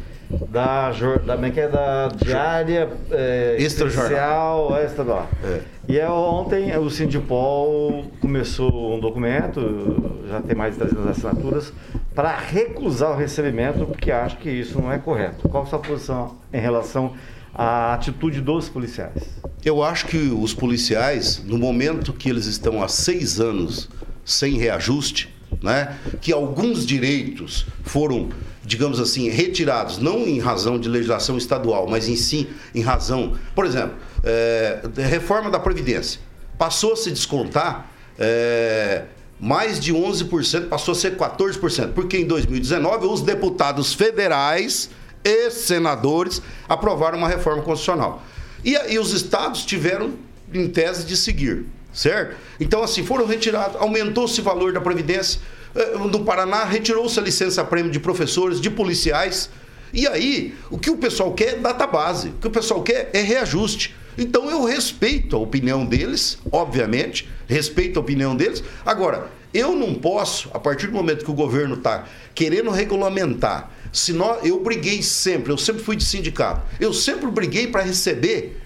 S5: da, da, é, é da diária é, especial estadual. É. E é, ontem o Sindipol começou um documento, já tem mais de 300 assinaturas, para recusar o recebimento, porque acha que isso não é correto. Qual a sua posição em relação à atitude dos policiais?
S12: Eu acho que os policiais, no momento que eles estão há seis anos sem reajuste, né, que alguns direitos foram, digamos assim, retirados, não em razão de legislação estadual, mas em si em razão, por exemplo, é, reforma da Previdência. Passou a se descontar é, mais de 11%, passou a ser 14%, porque em 2019 os deputados federais e senadores aprovaram uma reforma constitucional. E, e os estados tiveram, em tese, de seguir, certo? Então, assim, foram retirados, aumentou-se o valor da Previdência. Eh, no Paraná, retirou-se a licença-prêmio de professores, de policiais. E aí, o que o pessoal quer é database. O que o pessoal quer é reajuste. Então, eu respeito a opinião deles, obviamente, respeito a opinião deles. Agora, eu não posso, a partir do momento que o governo está querendo regulamentar se nós, eu briguei sempre, eu sempre fui de sindicato. Eu sempre briguei para receber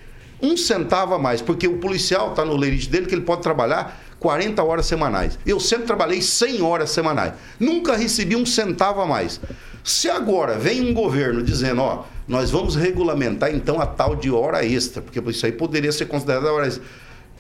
S12: um centavo a mais, porque o policial está no lerite dele que ele pode trabalhar 40 horas semanais. Eu sempre trabalhei 100 horas semanais. Nunca recebi um centavo a mais. Se agora vem um governo dizendo, ó, nós vamos regulamentar então a tal de hora extra, porque isso aí poderia ser considerada hora extra.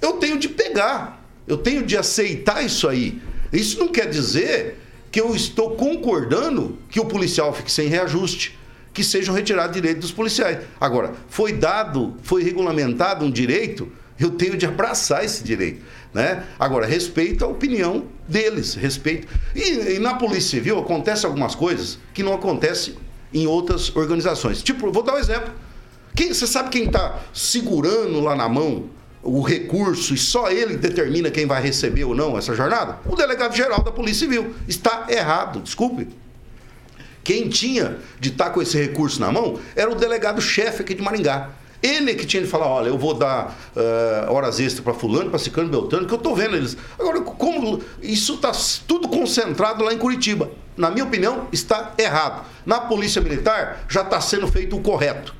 S12: Eu tenho de pegar, eu tenho de aceitar isso aí. Isso não quer dizer que eu estou concordando que o policial fique sem reajuste, que sejam retirados direitos dos policiais. Agora, foi dado, foi regulamentado um direito, eu tenho de abraçar esse direito. Né? Agora, respeito a opinião deles, respeito. E, e na Polícia Civil acontece algumas coisas que não acontecem em outras organizações. Tipo, vou dar um exemplo. Quem, você sabe quem está segurando lá na mão o recurso e só ele determina quem vai receber ou não essa jornada? O delegado geral da Polícia Civil. Está errado, desculpe. Quem tinha de estar com esse recurso na mão era o delegado-chefe aqui de Maringá. Ele que tinha de falar, olha, eu vou dar uh, horas extras para fulano, para Cicano Beltrano, que eu estou vendo eles. Agora, como isso está tudo concentrado lá em Curitiba? Na minha opinião, está errado. Na Polícia Militar já está sendo feito o correto.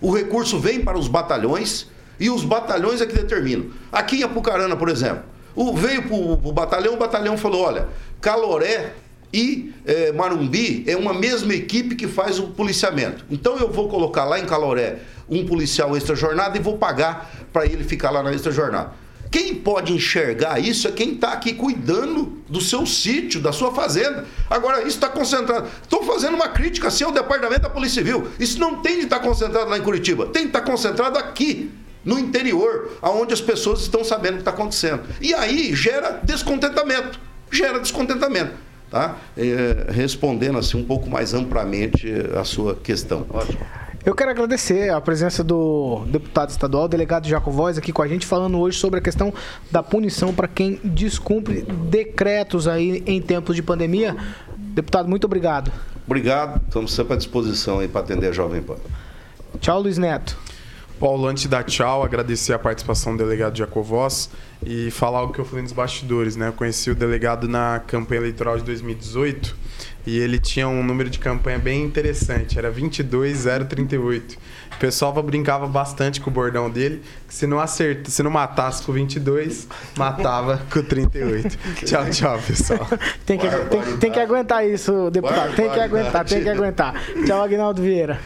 S12: O recurso vem para os batalhões e os batalhões é que determinam. Aqui em Apucarana, por exemplo, o, veio para o batalhão, o batalhão falou, olha, Caloré e eh, Marumbi é uma mesma equipe que faz o policiamento. Então eu vou colocar lá em Caloré um policial extra jornada e vou pagar para ele ficar lá na extra jornada. Quem pode enxergar isso é quem está aqui cuidando do seu sítio, da sua fazenda. Agora, isso está concentrado. Estou fazendo uma crítica assim ao departamento da Polícia Civil. Isso não tem de estar tá concentrado lá em Curitiba, tem de estar tá concentrado aqui, no interior, onde as pessoas estão sabendo o que está acontecendo. E aí gera descontentamento. Gera descontentamento. Tá? É, respondendo assim um pouco mais amplamente a sua questão. Ótimo.
S2: Eu quero agradecer a presença do deputado estadual, delegado Jaco Voz, aqui com a gente, falando hoje sobre a questão da punição para quem descumpre decretos aí em tempos de pandemia. Deputado, muito obrigado.
S12: Obrigado, estamos sempre à disposição aí para atender a Jovem Pan.
S2: Tchau, Luiz Neto.
S7: Paulo, antes da tchau, agradecer a participação do delegado Jacovós e falar o que eu falei nos bastidores, né? Eu conheci o delegado na campanha eleitoral de 2018 e ele tinha um número de campanha bem interessante, era 22038. O pessoal brincava bastante com o bordão dele, que se não acerta, se não matasse com 22, matava com 38. tchau, tchau, pessoal.
S2: tem, que, tem, tem que aguentar isso, deputado. Tem que aguentar, tem que aguentar. Tchau, Agnaldo Vieira.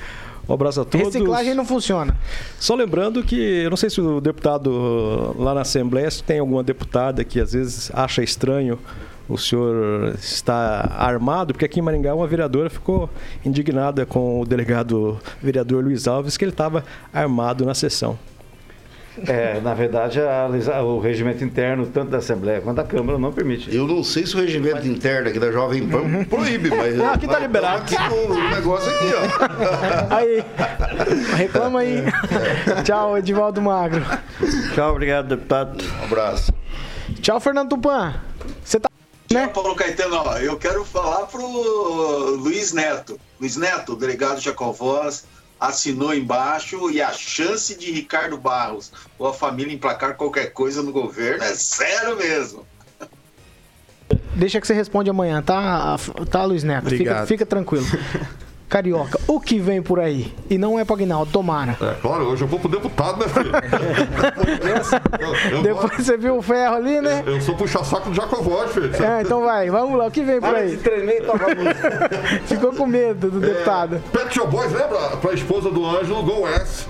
S6: Um abraço a todos.
S2: Reciclagem não funciona.
S6: Só lembrando que, eu não sei se o deputado lá na Assembleia, se tem alguma deputada que às vezes acha estranho o senhor está armado, porque aqui em Maringá uma vereadora ficou indignada com o delegado vereador Luiz Alves, que ele estava armado na sessão.
S5: É, na verdade, a, o regimento interno, tanto da Assembleia quanto da Câmara, não permite.
S12: Eu não sei se o regimento mas... interno aqui da Jovem Pan proíbe, mas.
S2: Não, aqui tá liberado.
S12: Aqui no negócio aqui,
S2: ó. Aí. Reclama aí. É. Tchau, Edivaldo Magro.
S8: Tchau, obrigado, deputado.
S12: Um abraço.
S2: Tchau, Fernando Tupan. Você tá
S9: né? Paulo Caetano, ó, eu quero falar pro Luiz Neto. Luiz Neto, o delegado Jacovós, assinou embaixo e a chance de Ricardo Barros ou a família emplacar qualquer coisa no governo é zero mesmo.
S2: Deixa que você responde amanhã, tá, tá Luiz Neto? Fica, fica tranquilo. Carioca, o que vem por aí? E não é para Aguinaldo, tomara.
S10: É, claro, hoje eu vou pro deputado, né, filho?
S2: eu, eu Depois vou... você viu o ferro ali, né?
S10: Eu, eu sou puxa-saco do Jacovós, filho.
S2: É, então vai, vamos lá, o que vem por aí?
S5: Treinei,
S2: Ficou com medo do é, deputado.
S10: Pet Shop Boys, lembra? Pra esposa do Ângelo, Go S.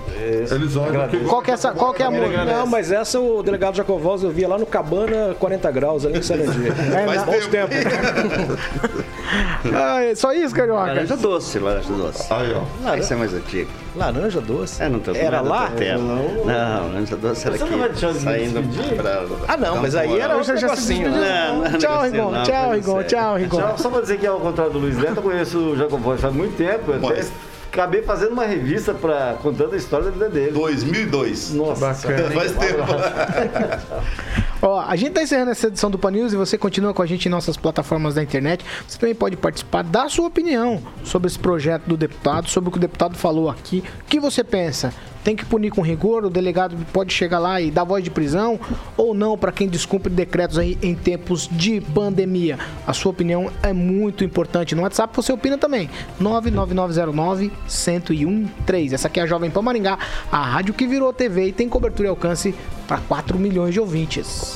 S2: Eles olham. Qual que é, essa, qual que é a música?
S6: Não, mas essa o delegado Jacovós eu via lá no Cabana 40 graus, ali em Sarandia.
S2: É, Faz bons tempo. ah, só isso, Carioca?
S8: Laranja doce, laranja doce.
S10: Aí, ó.
S8: Laranja. Esse é mais antigo.
S6: Laranja doce?
S8: É, não tô
S6: Era lá?
S8: Não, não, laranja doce era aqui. Saindo pra...
S6: Ah, não, mas aí era um negocinho.
S2: Tchau, Rigon. Tchau, Rigon. Tchau, Rigon.
S5: Só pra dizer que ao contrário do Luiz Neto, eu conheço o Jacobói faz muito tempo. Até acabei fazendo uma revista para contando a história da vida dele.
S12: 2002.
S2: Nossa, bacana.
S12: Faz tempo.
S2: Ó, a gente tá encerrando essa edição do Pan News e você continua com a gente em nossas plataformas da internet. Você também pode participar da sua opinião sobre esse projeto do deputado, sobre o que o deputado falou aqui. O que você pensa? Tem que punir com rigor? O delegado pode chegar lá e dar voz de prisão ou não para quem descumpre decretos aí em tempos de pandemia? A sua opinião é muito importante. No WhatsApp você opina também. 99909 1013. Essa aqui é a Jovem Pan Maringá, a rádio que virou TV e tem cobertura e alcance para 4 milhões de ouvintes.